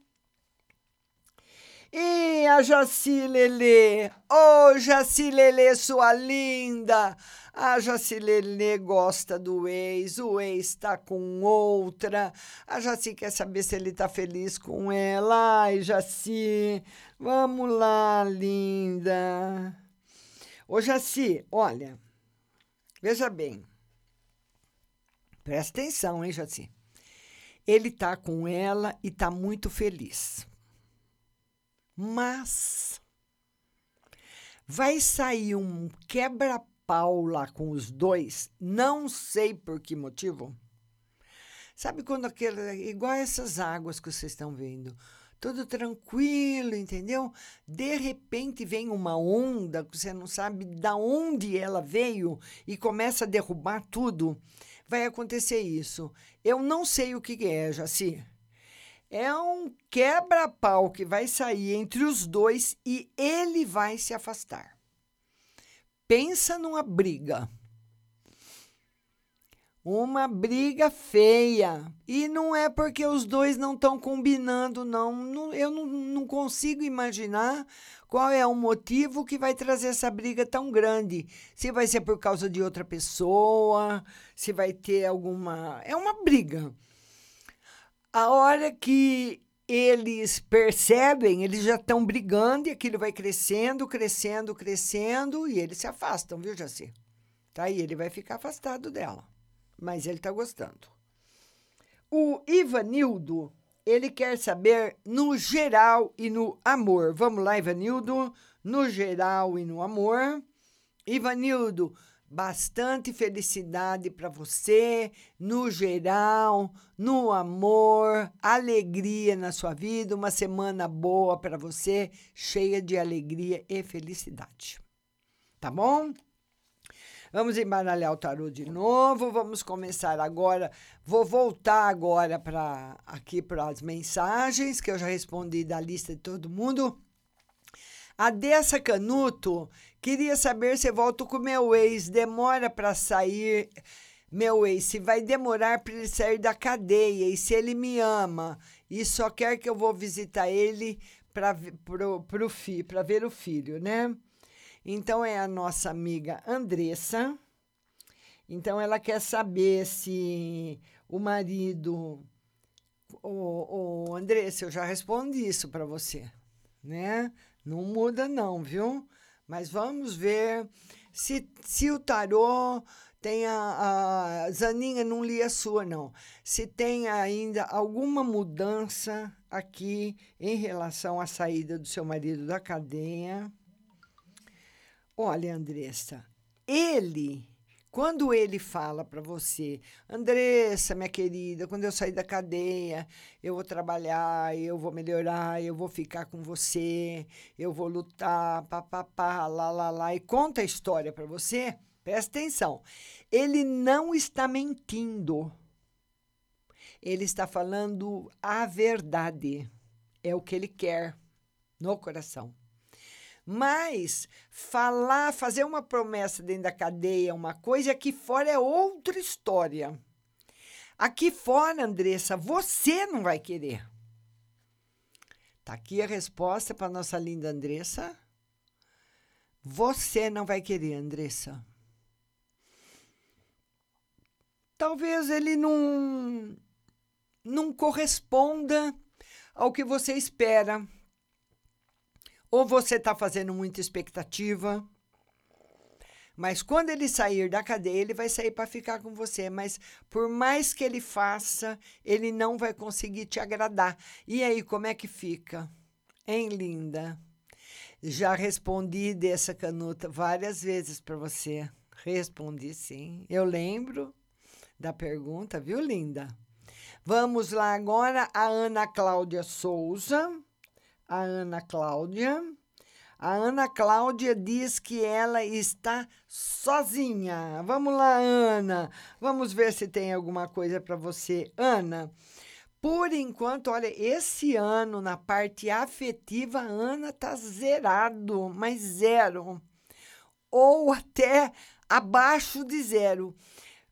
E a Jaci Lelê. Ô, oh, Lelê, sua linda. A Jacilene gosta do ex, o ex está com outra. A Jaci quer saber se ele está feliz com ela. Ai, Jaci, vamos lá, linda. Ô, Jaci, olha, veja bem. Presta atenção, hein, Jaci? Ele está com ela e está muito feliz. Mas vai sair um quebra Paula com os dois, não sei por que motivo. Sabe quando aquele. igual essas águas que vocês estão vendo. Tudo tranquilo, entendeu? De repente vem uma onda que você não sabe da onde ela veio e começa a derrubar tudo. Vai acontecer isso. Eu não sei o que é, Jaci. É um quebra-pau que vai sair entre os dois e ele vai se afastar. Pensa numa briga. Uma briga feia. E não é porque os dois não estão combinando, não. eu não, não consigo imaginar qual é o motivo que vai trazer essa briga tão grande. Se vai ser por causa de outra pessoa, se vai ter alguma. É uma briga. A hora que eles percebem, eles já estão brigando e aquilo vai crescendo, crescendo, crescendo e eles se afastam, viu, Jaci? Tá aí, ele vai ficar afastado dela mas ele está gostando. O Ivanildo, ele quer saber no geral e no amor. Vamos lá, Ivanildo, no geral e no amor. Ivanildo, bastante felicidade para você, no geral, no amor, alegria na sua vida, uma semana boa para você, cheia de alegria e felicidade. Tá bom? Vamos embaralhar o tarô de novo. Vamos começar agora. Vou voltar agora para aqui para as mensagens que eu já respondi da lista de todo mundo. A Dessa Canuto queria saber se volto com meu ex. Demora para sair meu ex, se vai demorar para ele sair da cadeia e se ele me ama e só quer que eu vou visitar ele para ver o filho, né? Então é a nossa amiga Andressa. Então ela quer saber se o marido. O, o Andressa, eu já respondi isso para você, né? Não muda, não, viu? Mas vamos ver se, se o tarô tem a, a Zaninha não li a sua não. Se tem ainda alguma mudança aqui em relação à saída do seu marido da cadeia. Olha, Andressa, ele, quando ele fala para você, Andressa, minha querida, quando eu sair da cadeia, eu vou trabalhar, eu vou melhorar, eu vou ficar com você, eu vou lutar, papapá, lá, lá, lá, e conta a história para você, presta atenção. Ele não está mentindo. Ele está falando a verdade. É o que ele quer no coração. Mas falar, fazer uma promessa dentro da cadeia, uma coisa, aqui fora é outra história. Aqui fora, Andressa, você não vai querer. Tá aqui a resposta para nossa linda Andressa. Você não vai querer, Andressa. Talvez ele não não corresponda ao que você espera. Ou você está fazendo muita expectativa. Mas quando ele sair da cadeia, ele vai sair para ficar com você. Mas por mais que ele faça, ele não vai conseguir te agradar. E aí, como é que fica? Hein, linda? Já respondi dessa canuta várias vezes para você. Respondi sim. Eu lembro da pergunta, viu, linda? Vamos lá agora, a Ana Cláudia Souza a Ana Cláudia. A Ana Cláudia diz que ela está sozinha. Vamos lá, Ana. Vamos ver se tem alguma coisa para você. Ana, por enquanto, olha, esse ano na parte afetiva, a Ana tá zerado, mas zero. Ou até abaixo de zero.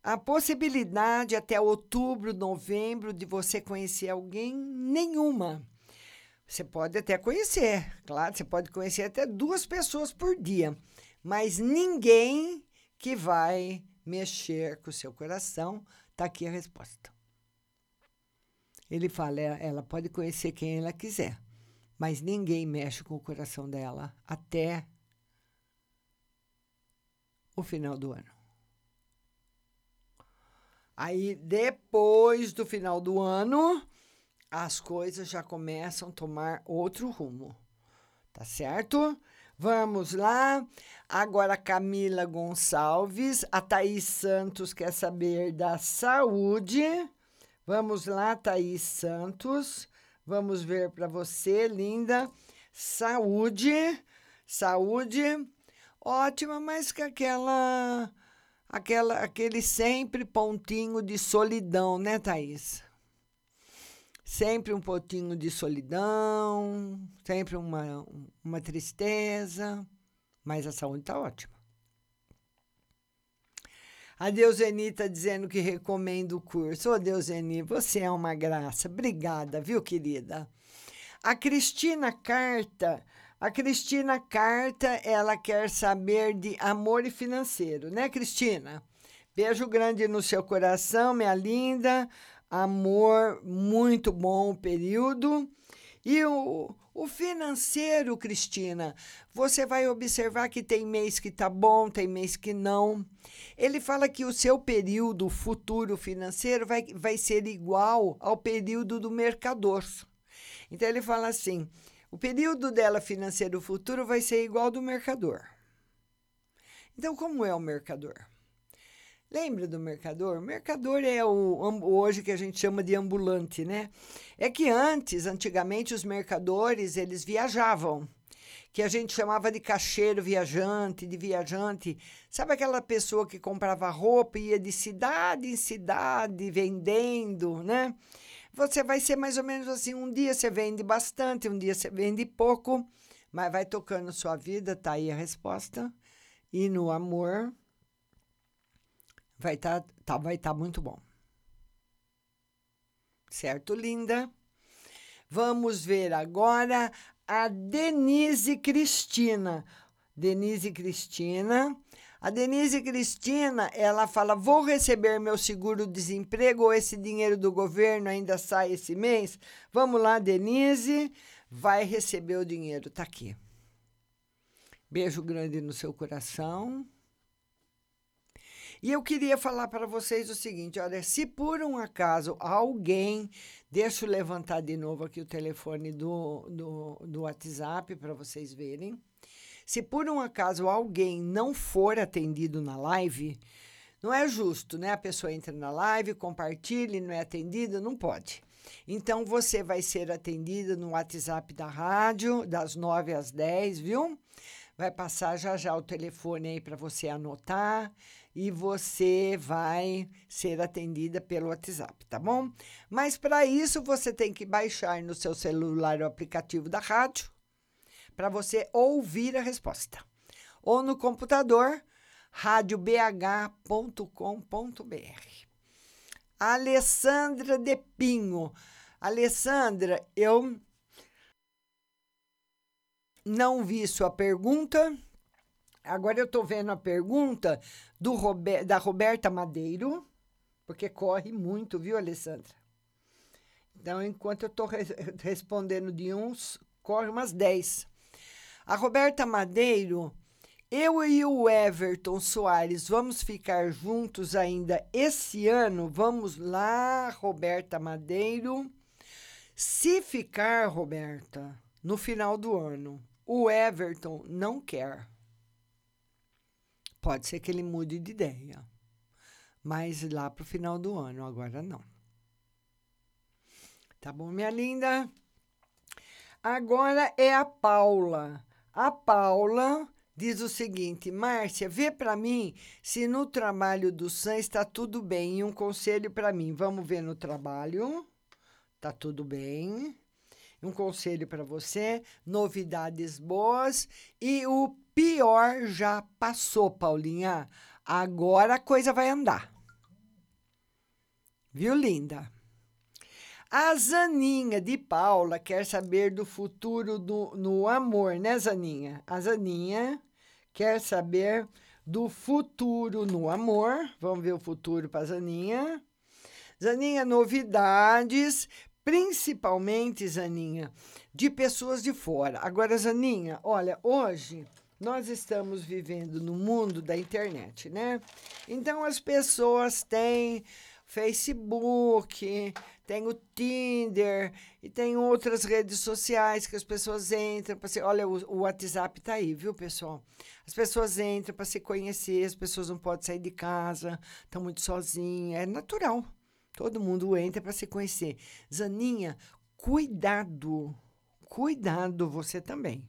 A possibilidade até outubro, novembro de você conhecer alguém, nenhuma. Você pode até conhecer, claro, você pode conhecer até duas pessoas por dia, mas ninguém que vai mexer com o seu coração. Está aqui a resposta. Ele fala, é, ela pode conhecer quem ela quiser, mas ninguém mexe com o coração dela até o final do ano. Aí, depois do final do ano, as coisas já começam a tomar outro rumo. Tá certo? Vamos lá. Agora, Camila Gonçalves, a Thaís Santos quer saber da saúde. Vamos lá, Thaís Santos. Vamos ver para você, linda. Saúde, saúde, ótima, mas que aquela, aquela, aquele sempre pontinho de solidão, né, Thaís? Sempre um pouquinho de solidão, sempre uma, uma tristeza, mas a saúde está ótima. A Deuseni está dizendo que recomenda o curso. Ô, oh, você é uma graça. Obrigada, viu, querida? A Cristina Carta, a Cristina Carta, ela quer saber de amor e financeiro, né, Cristina? Beijo grande no seu coração, minha linda. Amor, muito bom período. E o, o financeiro, Cristina, você vai observar que tem mês que tá bom, tem mês que não. Ele fala que o seu período futuro financeiro vai, vai ser igual ao período do mercador. Então ele fala assim: o período dela financeiro futuro vai ser igual ao do mercador. Então, como é o mercador? Lembra do mercador? O mercador é o hoje que a gente chama de ambulante, né? É que antes, antigamente, os mercadores eles viajavam, que a gente chamava de cacheiro viajante, de viajante. Sabe aquela pessoa que comprava roupa e ia de cidade em cidade vendendo, né? Você vai ser mais ou menos assim: um dia você vende bastante, um dia você vende pouco, mas vai tocando sua vida, tá aí a resposta. E no amor, vai estar tá, tá, vai tá muito bom. Certo, linda? Vamos ver agora a Denise Cristina. Denise Cristina. A Denise Cristina, ela fala: "Vou receber meu seguro-desemprego ou esse dinheiro do governo ainda sai esse mês?" Vamos lá, Denise, vai receber o dinheiro, tá aqui. Beijo grande no seu coração. E eu queria falar para vocês o seguinte: olha, se por um acaso alguém. Deixa eu levantar de novo aqui o telefone do, do, do WhatsApp para vocês verem. Se por um acaso alguém não for atendido na live, não é justo, né? A pessoa entra na live, compartilha não é atendida, não pode. Então você vai ser atendida no WhatsApp da rádio, das 9 às 10, viu? Vai passar já já o telefone aí para você anotar e você vai ser atendida pelo WhatsApp, tá bom? Mas para isso você tem que baixar no seu celular o aplicativo da rádio para você ouvir a resposta. Ou no computador radiobh.com.br. Alessandra de Pinho. Alessandra, eu não vi sua pergunta Agora eu estou vendo a pergunta do da Roberta Madeiro, porque corre muito, viu, Alessandra? Então, enquanto eu estou re respondendo de uns, corre umas 10. A Roberta Madeiro, eu e o Everton Soares vamos ficar juntos ainda esse ano? Vamos lá, Roberta Madeiro. Se ficar, Roberta, no final do ano, o Everton não quer. Pode ser que ele mude de ideia, mas lá para o final do ano, agora não. Tá bom, minha linda? Agora é a Paula. A Paula diz o seguinte: Márcia, vê para mim se no trabalho do SAM está tudo bem. E um conselho para mim: vamos ver no trabalho. Tá tudo bem. Um conselho para você: novidades boas. E o pior já passou, Paulinha. Agora a coisa vai andar. Viu, linda? A Zaninha de Paula quer saber do futuro do, no amor, né, Zaninha? A Zaninha quer saber do futuro no amor. Vamos ver o futuro para Zaninha. Zaninha, novidades, principalmente, Zaninha, de pessoas de fora. Agora, Zaninha, olha, hoje nós estamos vivendo no mundo da internet, né? Então as pessoas têm Facebook, tem o Tinder e tem outras redes sociais que as pessoas entram para se. Olha, o, WhatsApp tá aí, viu, pessoal? As pessoas entram para se conhecer, as pessoas não podem sair de casa, estão muito sozinhas. É natural. Todo mundo entra para se conhecer. Zaninha, cuidado. Cuidado você também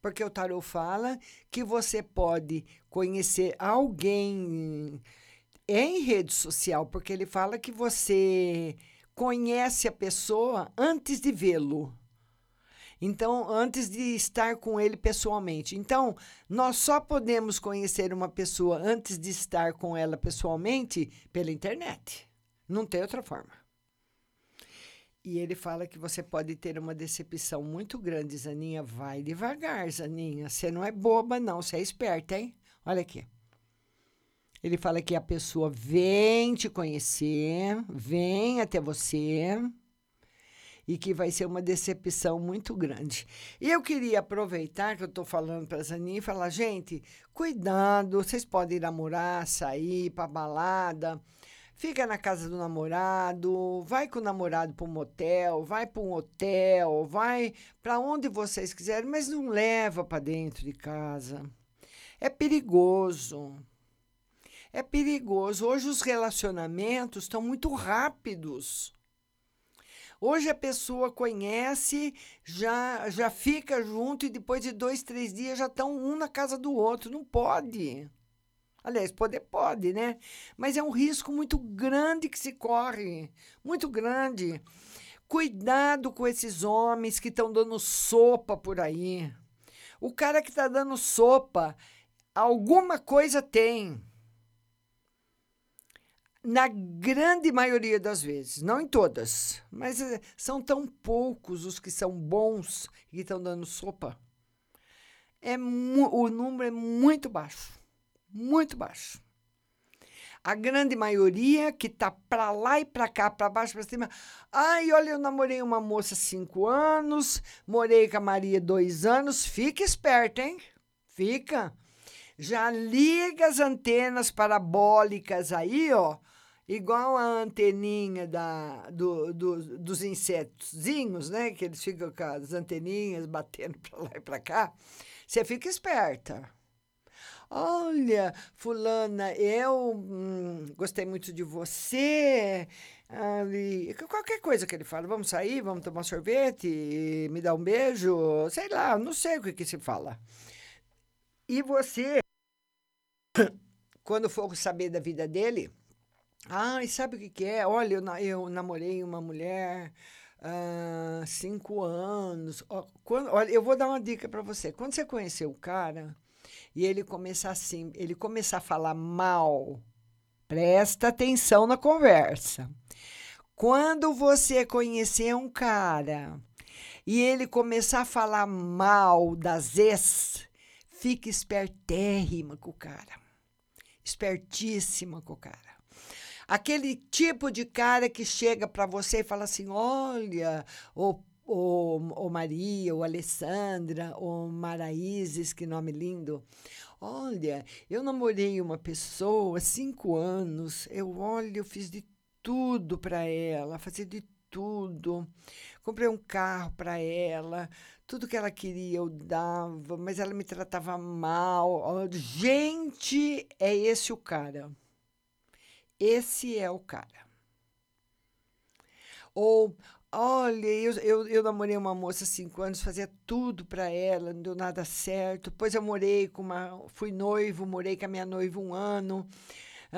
porque o tarot fala que você pode conhecer alguém em rede social, porque ele fala que você conhece a pessoa antes de vê-lo. Então, antes de estar com ele pessoalmente. Então, nós só podemos conhecer uma pessoa antes de estar com ela pessoalmente pela internet. Não tem outra forma. E ele fala que você pode ter uma decepção muito grande, Zaninha. Vai devagar, Zaninha. Você não é boba, não. Você é esperta, hein? Olha aqui. Ele fala que a pessoa vem te conhecer, vem até você e que vai ser uma decepção muito grande. E eu queria aproveitar que eu estou falando para a Zaninha e falar, gente, cuidado, vocês podem namorar, sair para balada, fica na casa do namorado, vai com o namorado para um motel, vai para um hotel, vai para onde vocês quiserem, mas não leva para dentro de casa. É perigoso. É perigoso. Hoje os relacionamentos estão muito rápidos. Hoje a pessoa conhece, já, já fica junto e depois de dois, três dias já estão um na casa do outro. Não pode. Aliás, poder pode, né? Mas é um risco muito grande que se corre. Muito grande. Cuidado com esses homens que estão dando sopa por aí. O cara que está dando sopa, alguma coisa tem na grande maioria das vezes, não em todas, mas eh, são tão poucos os que são bons e estão dando sopa. É o número é muito baixo, muito baixo. A grande maioria que tá para lá e para cá, para baixo, para cima. Ai, olha, eu namorei uma moça cinco anos, morei com a Maria dois anos. Fica esperto, hein? Fica. Já liga as antenas parabólicas aí, ó igual a anteninha da, do, do, dos insetoszinhos, né? Que eles ficam com as anteninhas batendo para lá e para cá. Você fica esperta. Olha, fulana, eu hum, gostei muito de você. Ali, qualquer coisa que ele fala, vamos sair, vamos tomar sorvete, me dar um beijo, sei lá, não sei o que, que se fala. E você, quando for saber da vida dele, ah, e sabe o que, que é? Olha, eu, eu namorei uma mulher há cinco anos. Quando, olha, eu vou dar uma dica para você. Quando você conhecer o cara e ele começar assim, ele começar a falar mal, presta atenção na conversa. Quando você conhecer um cara e ele começar a falar mal das ex, fique espertérrima com o cara. Espertíssima com o cara. Aquele tipo de cara que chega para você e fala assim: olha, o o, Maria, ou Alessandra, ou Maraízes, que nome lindo. Olha, eu namorei uma pessoa cinco anos. Eu, olha, eu fiz de tudo para ela, fazia de tudo. Comprei um carro para ela, tudo que ela queria eu dava, mas ela me tratava mal. Gente, é esse o cara. Esse é o cara. Ou, olha, eu, eu, eu namorei uma moça há cinco anos, fazia tudo para ela, não deu nada certo. Depois eu morei com uma. Fui noivo, morei com a minha noiva um ano.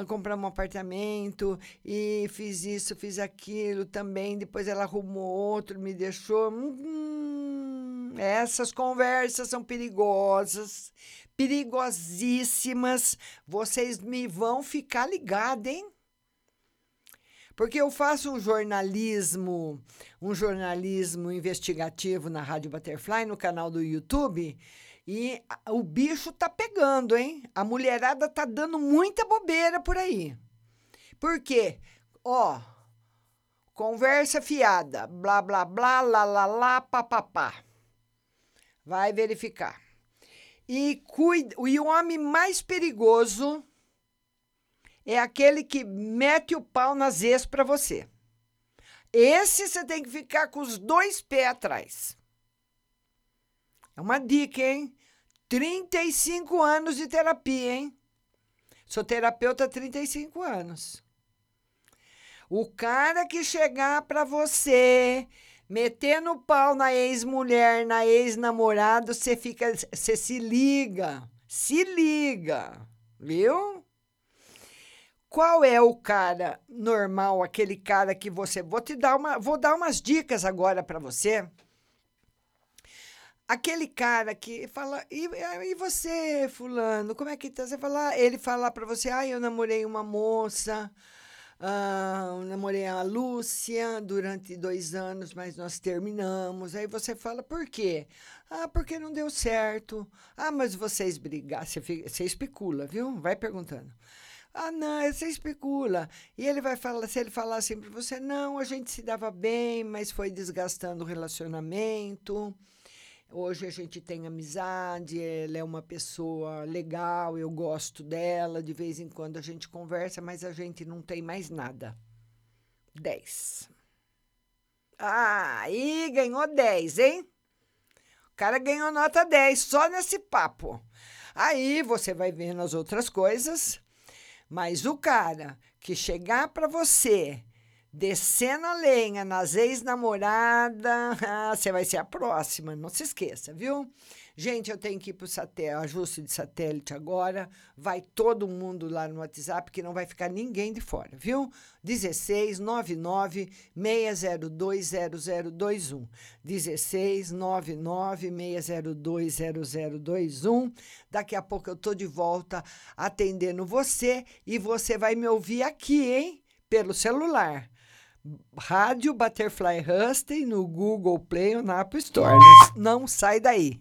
Compramos um apartamento e fiz isso, fiz aquilo também. Depois ela arrumou outro, me deixou. Hum, essas conversas são perigosas perigosíssimas. Vocês me vão ficar ligados, hein? Porque eu faço um jornalismo, um jornalismo investigativo na Rádio Butterfly, no canal do YouTube, e o bicho tá pegando, hein? A mulherada tá dando muita bobeira por aí. Por quê? Ó, conversa fiada, blá, blá, blá, lá, lá, lá, papapá. Vai verificar. E, cuida, e o homem mais perigoso é aquele que mete o pau nas ex para você. Esse você tem que ficar com os dois pés atrás. É uma dica, hein? 35 anos de terapia, hein? Sou terapeuta há 35 anos. O cara que chegar para você Metendo o pau na ex-mulher, na ex-namorado, você fica, você se liga, se liga, viu? Qual é o cara normal, aquele cara que você. Vou te dar uma. Vou dar umas dicas agora para você. Aquele cara que fala, e, e você, fulano, como é que tá? Você fala, ele fala para você, ah, eu namorei uma moça, ah, namorei a Lúcia durante dois anos, mas nós terminamos. Aí você fala, por quê? Ah, porque não deu certo. Ah, mas vocês brigaram. Você, você especula, viu? Vai perguntando. Ah, não, você especula. E ele vai falar, se ele falar assim para você, não, a gente se dava bem, mas foi desgastando o relacionamento. Hoje a gente tem amizade, ela é uma pessoa legal, eu gosto dela, de vez em quando a gente conversa, mas a gente não tem mais nada. 10. Ah, aí ganhou 10, hein? O cara ganhou nota 10 só nesse papo. Aí você vai vendo as outras coisas, mas o cara que chegar para você descendo a lenha nas ex-namoradas, ah, você vai ser a próxima, não se esqueça, viu? Gente, eu tenho que ir para o ajuste de satélite agora. Vai todo mundo lá no WhatsApp, que não vai ficar ninguém de fora, viu? 16 99 602 0021. 16 99 602 0021. Daqui a pouco eu tô de volta atendendo você e você vai me ouvir aqui, hein? Pelo celular. Rádio Butterfly Husting no Google Play ou na App Store. Não sai daí.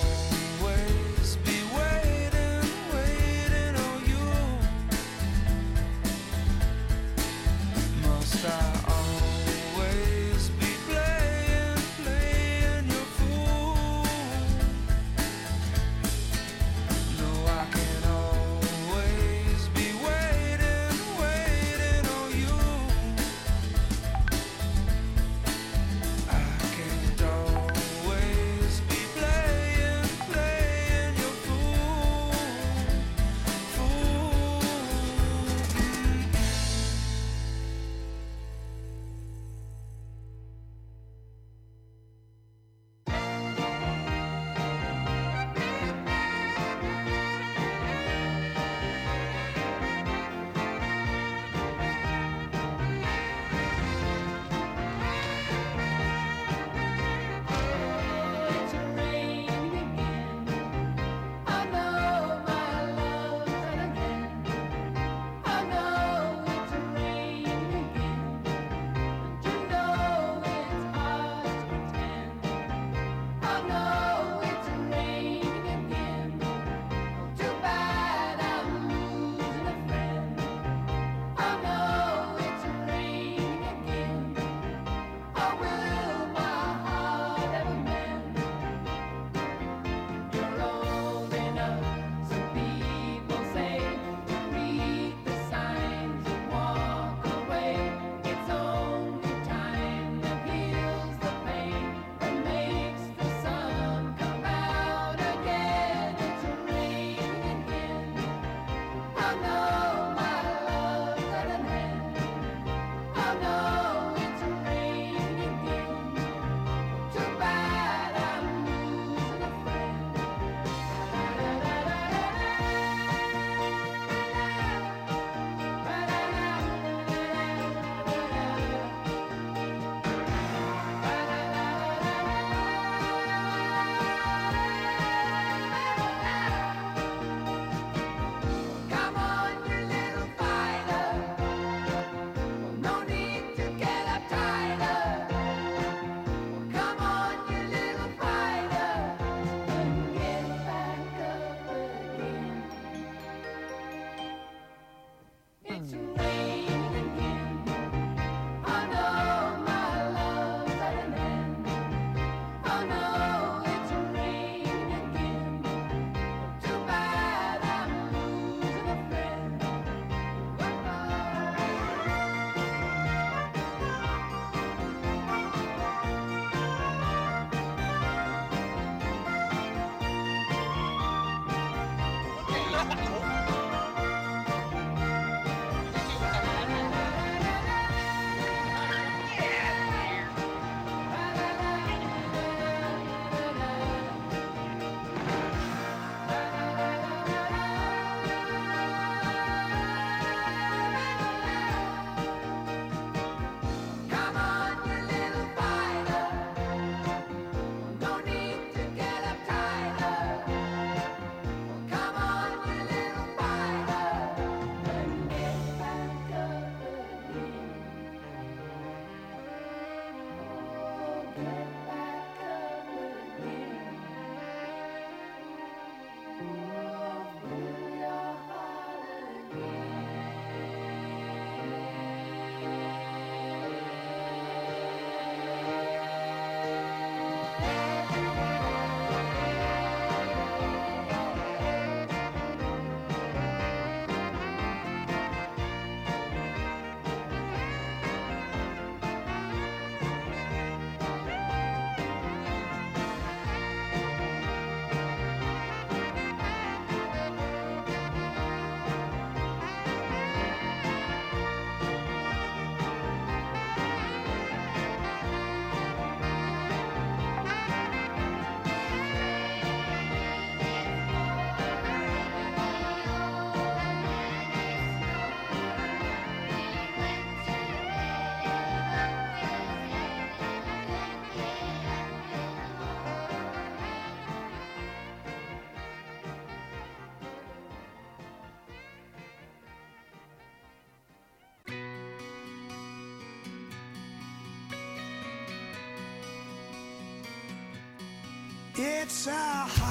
it's our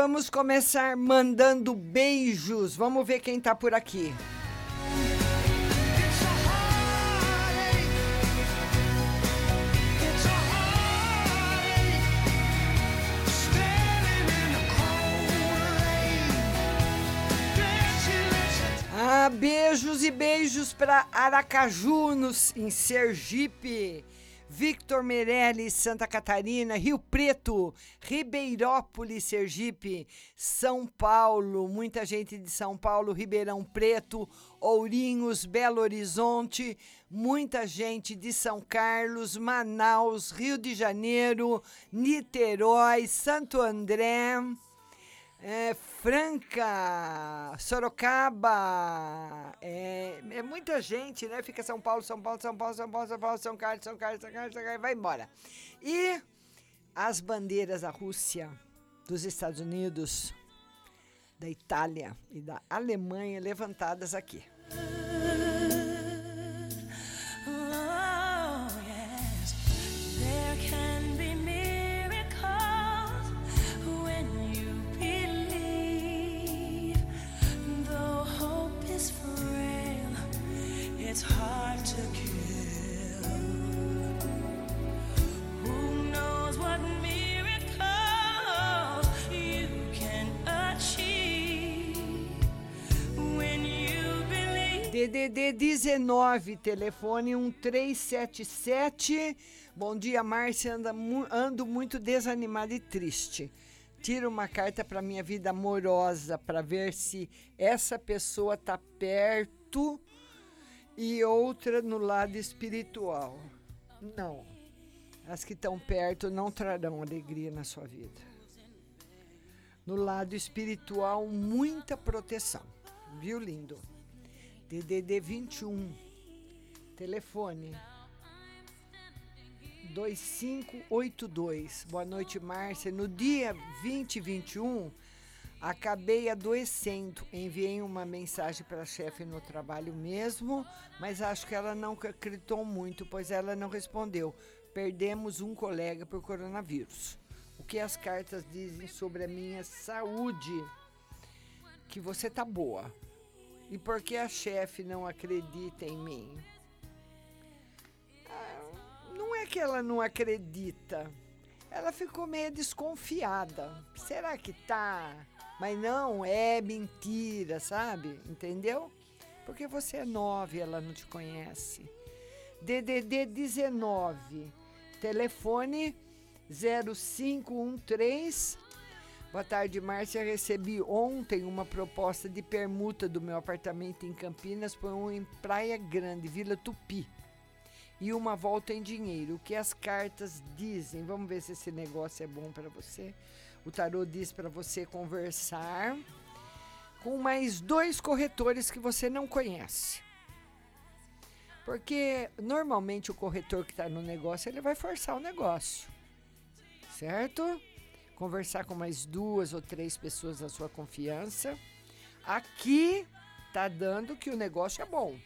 vamos começar mandando beijos. Vamos ver quem tá por aqui. Ah, beijos e beijos para Aracaju, em Sergipe. Victor Meirelles, Santa Catarina, Rio Preto, Ribeirópolis, Sergipe, São Paulo, muita gente de São Paulo, Ribeirão Preto, Ourinhos, Belo Horizonte, muita gente de São Carlos, Manaus, Rio de Janeiro, Niterói, Santo André. É, Franca, Sorocaba, é, é muita gente, né? Fica São Paulo, São Paulo, São Paulo, São Paulo, São Paulo, São Carlos, São Carlos, São Carlos, São Carlos, vai embora. E as bandeiras da Rússia, dos Estados Unidos, da Itália e da Alemanha levantadas aqui. DDD 19, telefone 1377. Bom dia, Márcia. Anda ando muito desanimada e triste. Tira uma carta para minha vida amorosa para ver se essa pessoa tá perto e outra no lado espiritual. Não. As que estão perto não trarão alegria na sua vida. No lado espiritual, muita proteção. Viu, lindo? DDD 21. Telefone 2582. Boa noite, Márcia. No dia 20 e 21, acabei adoecendo. Enviei uma mensagem para a chefe no trabalho mesmo, mas acho que ela não acreditou muito, pois ela não respondeu. Perdemos um colega por coronavírus. O que as cartas dizem sobre a minha saúde? Que você tá boa. E por que a chefe não acredita em mim? Ah, não é que ela não acredita. Ela ficou meio desconfiada. Será que tá? Mas não, é mentira, sabe? Entendeu? Porque você é nove, ela não te conhece. DDD 19, telefone 0513 Boa tarde, Márcia. Recebi ontem uma proposta de permuta do meu apartamento em Campinas por um em Praia Grande, Vila Tupi. E uma volta em dinheiro. O que as cartas dizem? Vamos ver se esse negócio é bom para você. O tarô diz para você conversar com mais dois corretores que você não conhece. Porque normalmente o corretor que está no negócio, ele vai forçar o negócio. Certo? Conversar com mais duas ou três pessoas da sua confiança. Aqui tá dando que o negócio é bom,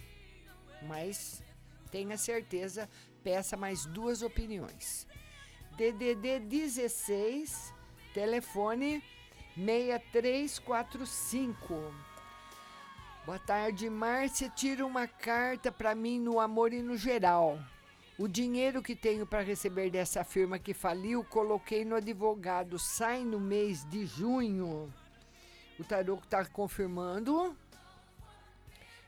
mas tenha certeza, peça mais duas opiniões. DDD 16, telefone 6345. Boa tarde, Márcia. Tira uma carta para mim no amor e no geral. O dinheiro que tenho para receber dessa firma que faliu, coloquei no advogado. Sai no mês de junho. O tarô está confirmando.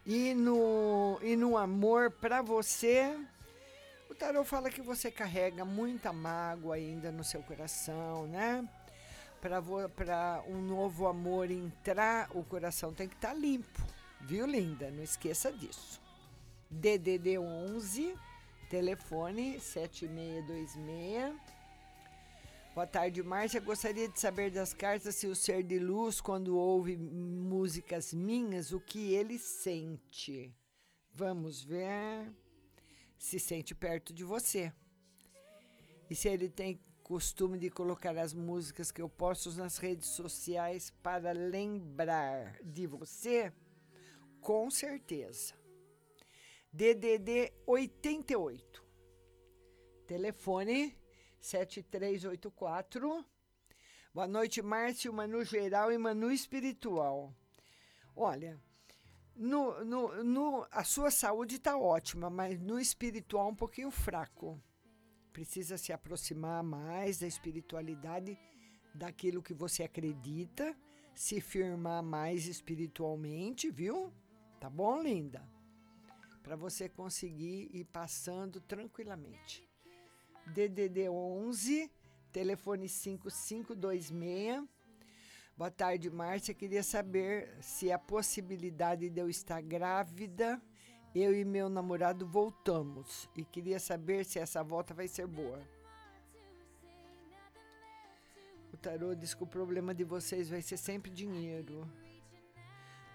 E no, e no amor para você, o tarô fala que você carrega muita mágoa ainda no seu coração, né? Para um novo amor entrar, o coração tem que estar limpo, viu, linda? Não esqueça disso. DDD 11 Telefone 7626. Boa tarde, Márcia. Gostaria de saber das cartas se o ser de luz, quando ouve músicas minhas, o que ele sente. Vamos ver. Se sente perto de você. E se ele tem costume de colocar as músicas que eu posto nas redes sociais para lembrar de você, com certeza. DDD 88. Telefone 7384. Boa noite, Márcio, Manu geral e Manu espiritual. Olha, no, no, no, a sua saúde está ótima, mas no espiritual um pouquinho fraco. Precisa se aproximar mais da espiritualidade, daquilo que você acredita, se firmar mais espiritualmente, viu? Tá bom, linda? Para você conseguir ir passando tranquilamente. DDD 11, telefone 5526. Boa tarde, Márcia. Queria saber se a possibilidade de eu estar grávida, eu e meu namorado voltamos. E queria saber se essa volta vai ser boa. O tarô diz que o problema de vocês vai ser sempre dinheiro.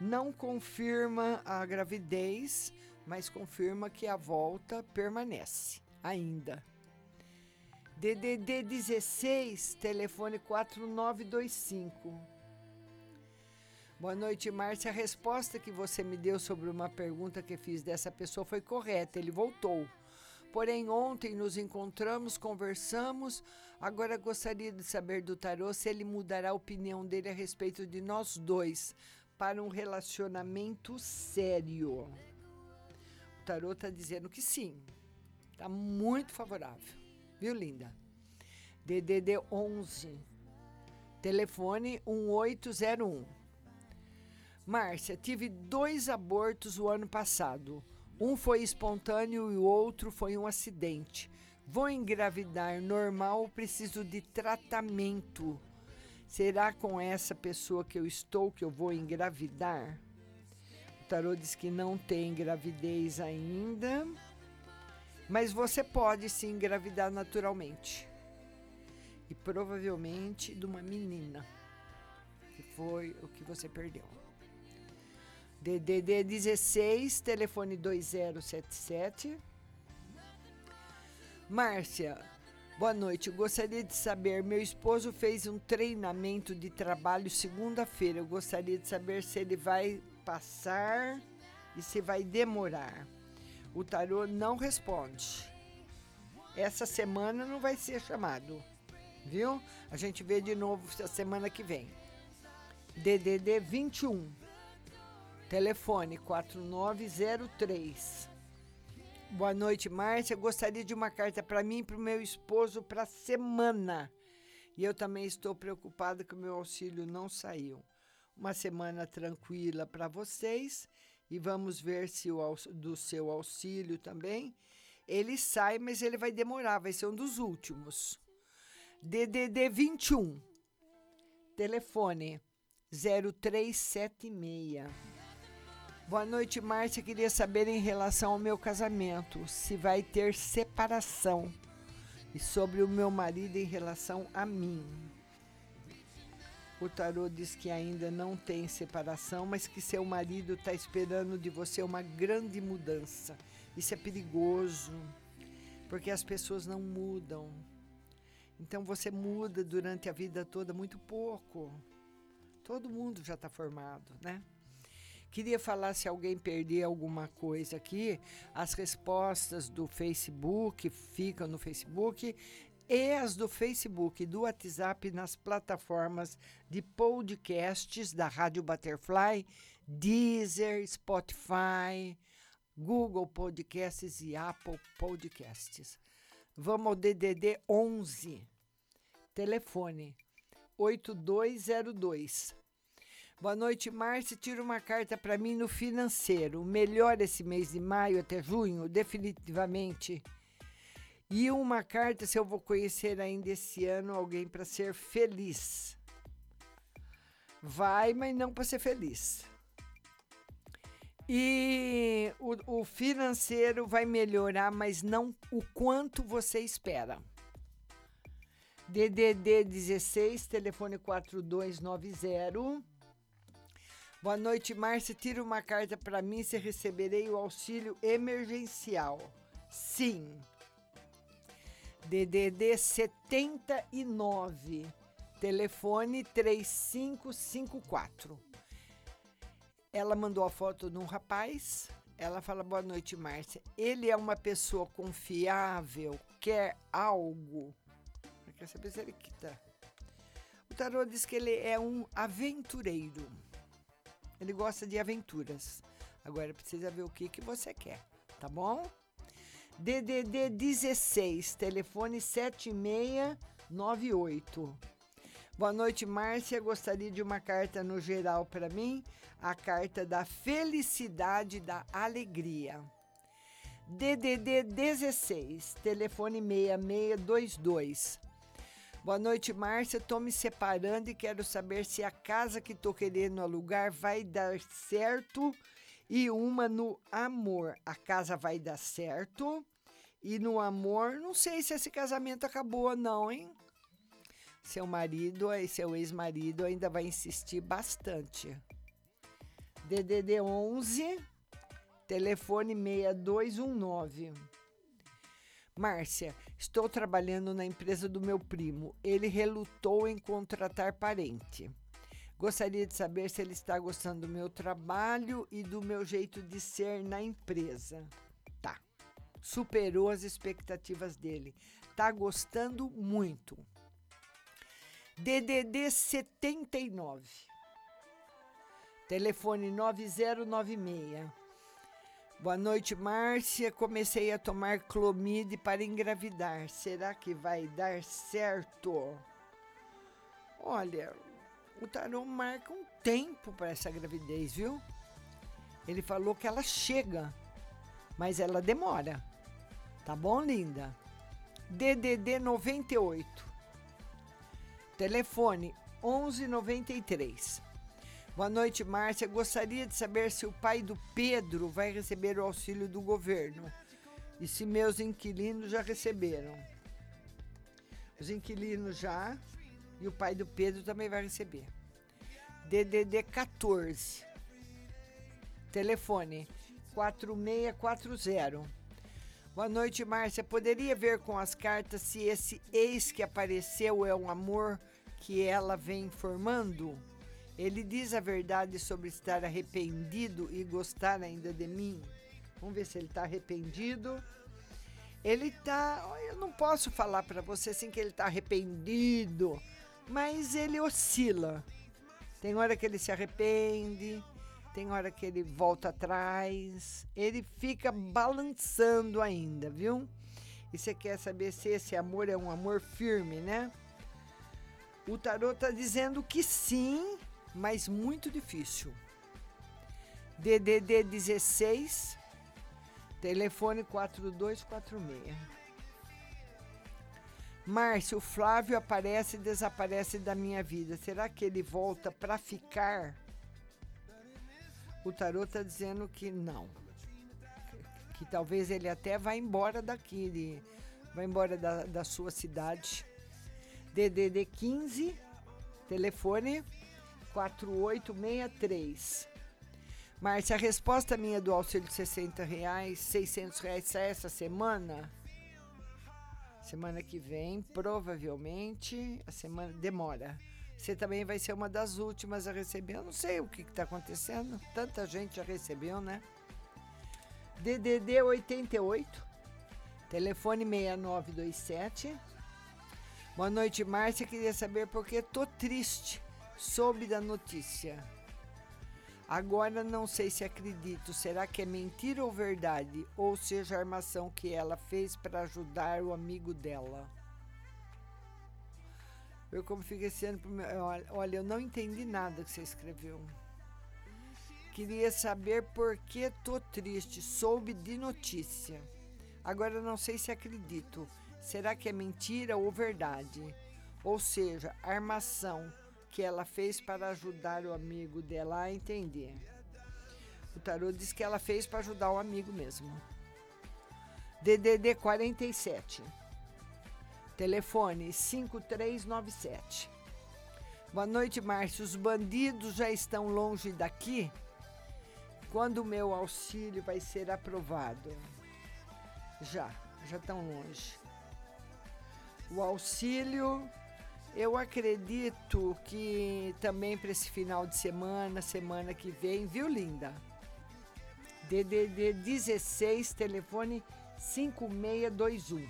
Não confirma a gravidez, mas confirma que a volta permanece ainda. DDD 16, telefone 4925. Boa noite, Márcia. A resposta que você me deu sobre uma pergunta que fiz dessa pessoa foi correta. Ele voltou. Porém, ontem nos encontramos, conversamos. Agora gostaria de saber do tarô se ele mudará a opinião dele a respeito de nós dois para um relacionamento sério. Tarô está dizendo que sim. Está muito favorável. Viu, linda? DDD 11. Telefone 1801. Márcia, tive dois abortos o ano passado. Um foi espontâneo e o outro foi um acidente. Vou engravidar normal, preciso de tratamento. Será com essa pessoa que eu estou que eu vou engravidar? Tarô diz que não tem gravidez ainda, mas você pode se engravidar naturalmente. E provavelmente de uma menina, que foi o que você perdeu. DDD 16, telefone 2077. Márcia, boa noite. Eu gostaria de saber, meu esposo fez um treinamento de trabalho segunda-feira. Eu gostaria de saber se ele vai passar e se vai demorar. O tarô não responde. Essa semana não vai ser chamado, viu? A gente vê de novo a semana que vem. DDD 21. Telefone 4903. Boa noite, Márcia. Gostaria de uma carta para mim e para o meu esposo para semana. E eu também estou preocupada que o meu auxílio não saiu. Uma semana tranquila para vocês e vamos ver se o do seu auxílio também. Ele sai, mas ele vai demorar, vai ser um dos últimos. DDD 21. Telefone 0376. Boa noite, Márcia. Queria saber em relação ao meu casamento, se vai ter separação e sobre o meu marido em relação a mim. O tarô diz que ainda não tem separação, mas que seu marido está esperando de você uma grande mudança. Isso é perigoso, porque as pessoas não mudam. Então você muda durante a vida toda muito pouco. Todo mundo já está formado, né? Queria falar se alguém perder alguma coisa aqui, as respostas do Facebook ficam no Facebook e as do Facebook e do WhatsApp nas plataformas de podcasts da Rádio Butterfly, Deezer, Spotify, Google Podcasts e Apple Podcasts. Vamos ao DDD 11. Telefone 8202. Boa noite, Márcia. Tira uma carta para mim no financeiro. Melhor esse mês de maio até junho, definitivamente. E uma carta se eu vou conhecer ainda esse ano alguém para ser feliz. Vai, mas não para ser feliz. E o, o financeiro vai melhorar, mas não o quanto você espera. DDD 16, telefone 4290. Boa noite, Márcia. Tira uma carta para mim se receberei o auxílio emergencial. Sim. DDD 79, telefone 3554. Ela mandou a foto de um rapaz. Ela fala: Boa noite, Márcia. Ele é uma pessoa confiável, quer algo. Quer saber se ele quita. O tarô diz que ele é um aventureiro. Ele gosta de aventuras. Agora precisa ver o que, que você quer, tá bom? DDD 16, telefone 7698. Boa noite, Márcia. Gostaria de uma carta no geral para mim, a carta da felicidade, da alegria. DDD 16, telefone 6622. Boa noite, Márcia. Estou me separando e quero saber se a casa que estou querendo alugar vai dar certo e uma no amor. A casa vai dar certo e no amor, não sei se esse casamento acabou ou não, hein? Seu marido e seu ex-marido ainda vai insistir bastante. DDD 11, telefone 6219. Márcia, estou trabalhando na empresa do meu primo. Ele relutou em contratar parente. Gostaria de saber se ele está gostando do meu trabalho e do meu jeito de ser na empresa. Tá. Superou as expectativas dele. Tá gostando muito. DDD 79. Telefone 9096. Boa noite, Márcia. Comecei a tomar clomide para engravidar. Será que vai dar certo? Olha, o tarô marca um tempo para essa gravidez, viu? Ele falou que ela chega, mas ela demora. Tá bom, linda? DDD 98. Telefone 1193. Boa noite, Márcia. Gostaria de saber se o pai do Pedro vai receber o auxílio do governo e se meus inquilinos já receberam. Os inquilinos já e o pai do Pedro também vai receber. DDD 14. Telefone 4640. Boa noite, Márcia. Poderia ver com as cartas se esse ex que apareceu é um amor que ela vem formando? Ele diz a verdade sobre estar arrependido e gostar ainda de mim. Vamos ver se ele está arrependido. Ele tá. Eu não posso falar para você assim que ele está arrependido, mas ele oscila. Tem hora que ele se arrepende, tem hora que ele volta atrás. Ele fica balançando ainda, viu? E você quer saber se esse amor é um amor firme, né? O tarot está dizendo que sim, mas muito difícil. DDD 16, telefone 4246. Márcio, o Flávio aparece e desaparece da minha vida. Será que ele volta para ficar? O tarot está dizendo que não. Que talvez ele até vá embora daqui, ele vai embora da, da sua cidade. DDD 15, telefone 4863. Márcia, a resposta minha do auxílio de 60 reais, 600 reais essa semana? Semana que vem, provavelmente, a semana demora. Você também vai ser uma das últimas a receber. Eu não sei o que está acontecendo. Tanta gente já recebeu, né? DDD 88, telefone 6927. Boa noite, Márcia. Queria saber por que tô triste. Soube da notícia. Agora não sei se acredito. Será que é mentira ou verdade? Ou seja, armação que ela fez para ajudar o amigo dela? Eu como fica esse ano. Olha, olha, eu não entendi nada que você escreveu. Queria saber por que tô triste. Soube de notícia. Agora não sei se acredito. Será que é mentira ou verdade? Ou seja, armação que ela fez para ajudar o amigo dela a entender. O tarô diz que ela fez para ajudar o amigo mesmo. DDD 47. Telefone 5397. Boa noite, Márcio. Os bandidos já estão longe daqui? Quando o meu auxílio vai ser aprovado? Já, já estão longe. O auxílio, eu acredito que também para esse final de semana, semana que vem, viu, linda? DDD 16, telefone 5621.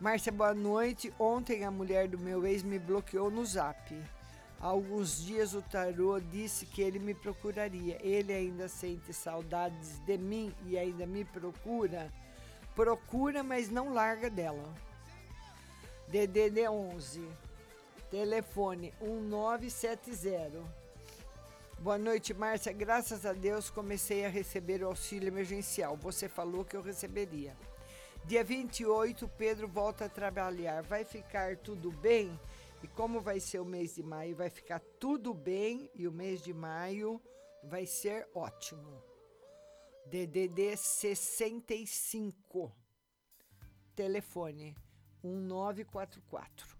Márcia, boa noite. Ontem a mulher do meu ex me bloqueou no zap. Há alguns dias o tarô disse que ele me procuraria. Ele ainda sente saudades de mim e ainda me procura. Procura, mas não larga dela. DDD 11. Telefone 1970. Boa noite, Márcia. Graças a Deus comecei a receber o auxílio emergencial. Você falou que eu receberia. Dia 28, Pedro volta a trabalhar. Vai ficar tudo bem? E como vai ser o mês de maio? Vai ficar tudo bem e o mês de maio vai ser ótimo. DDD 65. Telefone 1944.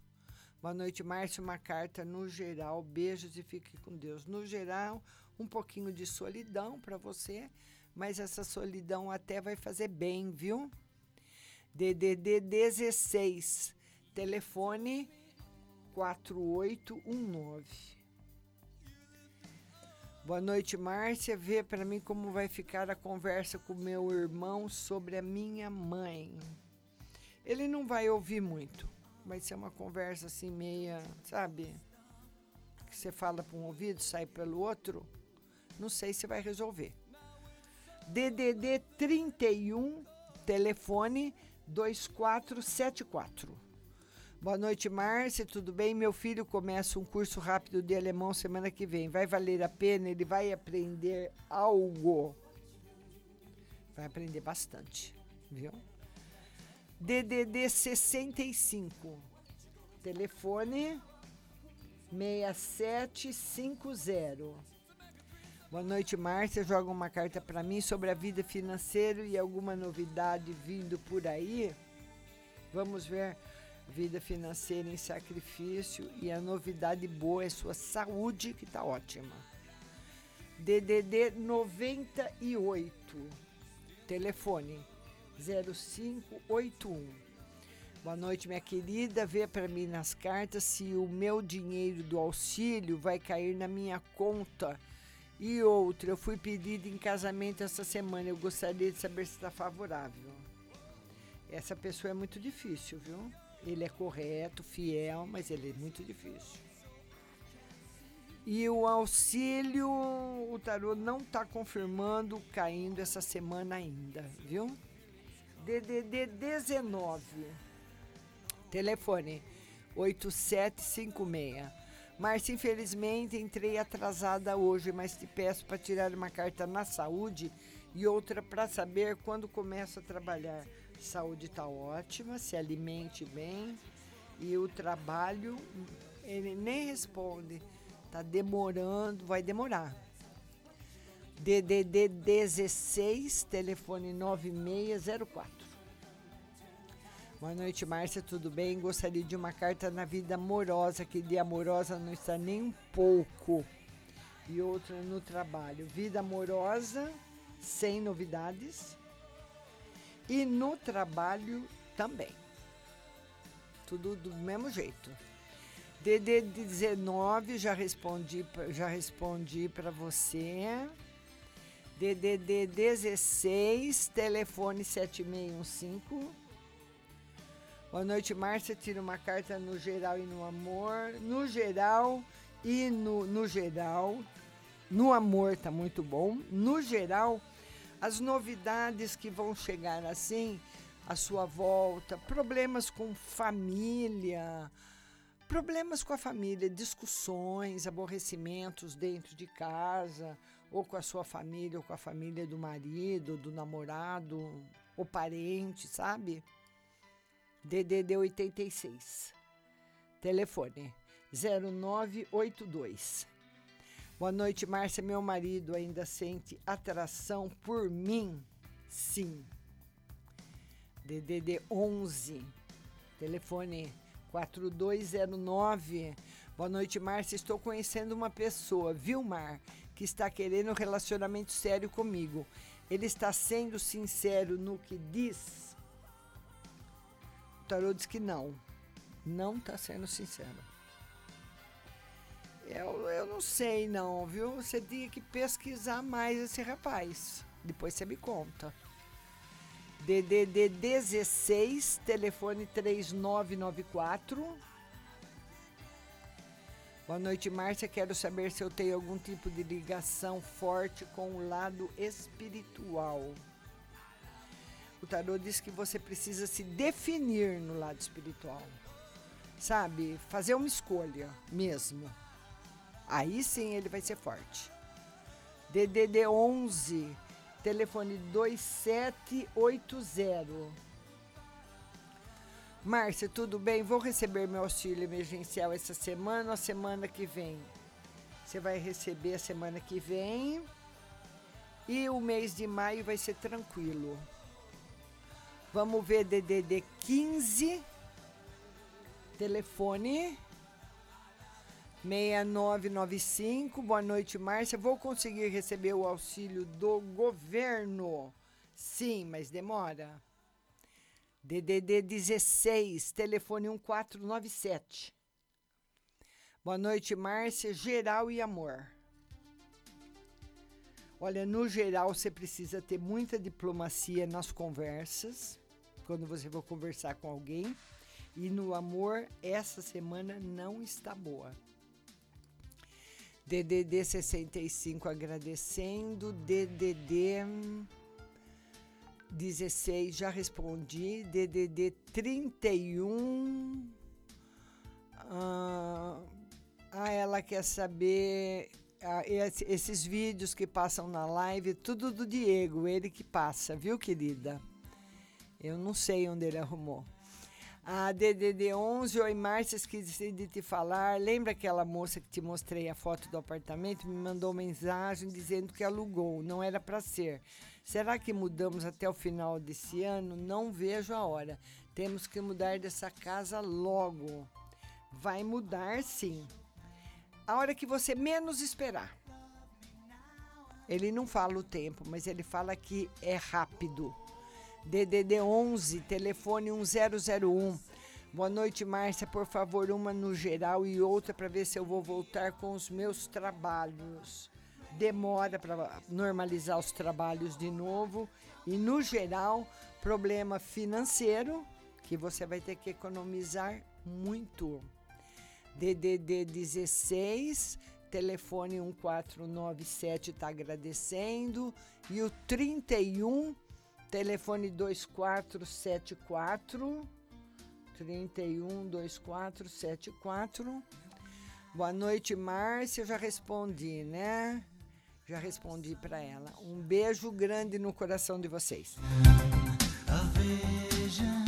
Boa noite, Márcio. Uma carta no geral. Beijos e fique com Deus. No geral, um pouquinho de solidão para você, mas essa solidão até vai fazer bem, viu? DDD 16. Telefone 4819. Boa noite, Márcia. Vê para mim como vai ficar a conversa com meu irmão sobre a minha mãe. Ele não vai ouvir muito. Vai ser uma conversa assim meia, sabe? Que você fala para um ouvido, sai pelo outro. Não sei se vai resolver. DDD 31, telefone 2474. Boa noite, Márcia. Tudo bem? Meu filho começa um curso rápido de alemão semana que vem. Vai valer a pena? Ele vai aprender algo. Vai aprender bastante, viu? DDD 65. Telefone 6750. Boa noite, Márcia. Joga uma carta para mim sobre a vida financeira e alguma novidade vindo por aí. Vamos ver vida financeira em sacrifício e a novidade boa é sua saúde, que está ótima. DDD 98. Telefone 0581. Boa noite, minha querida. Vê para mim nas cartas se o meu dinheiro do auxílio vai cair na minha conta. E outra, eu fui pedido em casamento essa semana. Eu gostaria de saber se está favorável. Essa pessoa é muito difícil, viu? Ele é correto, fiel, mas ele é muito difícil. E o auxílio, o tarô não está confirmando caindo essa semana ainda, viu? DDD 19. Telefone 8756. Márcia, infelizmente entrei atrasada hoje, mas te peço para tirar uma carta na saúde e outra para saber quando começo a trabalhar. Saúde está ótima, se alimente bem e o trabalho ele nem responde, tá demorando, vai demorar. DDD 16, telefone 9604. Boa noite, Márcia, tudo bem? Gostaria de uma carta na vida amorosa, que de amorosa não está nem um pouco. E outra no trabalho. Vida amorosa, sem novidades. E no trabalho também. Tudo do mesmo jeito. DD 19 já respondi, já respondi para você. DDD 16, telefone 7615. Boa noite, Márcia. Tira uma carta no geral e no amor. No geral e no, no geral. No amor tá muito bom. No geral, as novidades que vão chegar assim à sua volta, problemas com família, problemas com a família, discussões, aborrecimentos dentro de casa, ou com a sua família, ou com a família do marido, do namorado, ou parente, sabe? DDD 86. Telefone 0982. Boa noite, Márcia. Meu marido ainda sente atração por mim? Sim. DDD 11. Telefone 4209. Boa noite, Márcia. Estou conhecendo uma pessoa, Vilmar, que está querendo um relacionamento sério comigo. Ele está sendo sincero no que diz? O tarô diz que não. Não está sendo sincero. Eu, eu não sei não, viu? Você tinha que pesquisar mais esse rapaz. Depois você me conta. DDD 16, telefone 3994. Boa noite, Márcia. Quero saber se eu tenho algum tipo de ligação forte com o lado espiritual. O tarô diz que você precisa se definir no lado espiritual. sabe, fazer uma escolha mesmo. Aí sim ele vai ser forte. DDD 11, telefone 2780. Márcia, tudo bem? Vou receber meu auxílio emergencial essa semana ou a semana que vem? Você vai receber a semana que vem. E o mês de maio vai ser tranquilo. Vamos ver DDD 15. Telefone 6995. Boa noite, Márcia. Vou conseguir receber o auxílio do governo? Sim, mas demora. DDD 16, telefone 1497. Boa noite, Márcia. Geral e amor. Olha, no geral, você precisa ter muita diplomacia nas conversas, quando você for conversar com alguém. E no amor, essa semana não está boa. DDD 65 agradecendo. DDD 16 já respondi. DDD 31. Ah, ah, ela quer saber ah, esse- esses vídeos que passam na live, tudo do Diego, ele que passa, viu, querida? Eu não sei onde ele arrumou. A DDD 11, oi Márcia, esqueci de te falar. Lembra aquela moça que te mostrei a foto do apartamento? Me mandou mensagem dizendo que alugou, não era para ser. Será que mudamos até o final desse ano? Não vejo a hora. Temos que mudar dessa casa logo. Vai mudar sim. A hora que você menos esperar. Ele não fala o tempo, mas ele fala que é rápido. DDD 11, telefone 1001. Boa noite, Márcia. Por favor, uma no geral e outra para ver se eu vou voltar com os meus trabalhos. Demora para normalizar os trabalhos de novo. E no geral, problema financeiro, que você vai ter que economizar muito. DDD 16, telefone 1497 está agradecendo. E o 31, telefone 2474. 31 2474. Boa noite, Márcia. Já respondi, né? Já respondi para ela. Um beijo grande no coração de vocês. A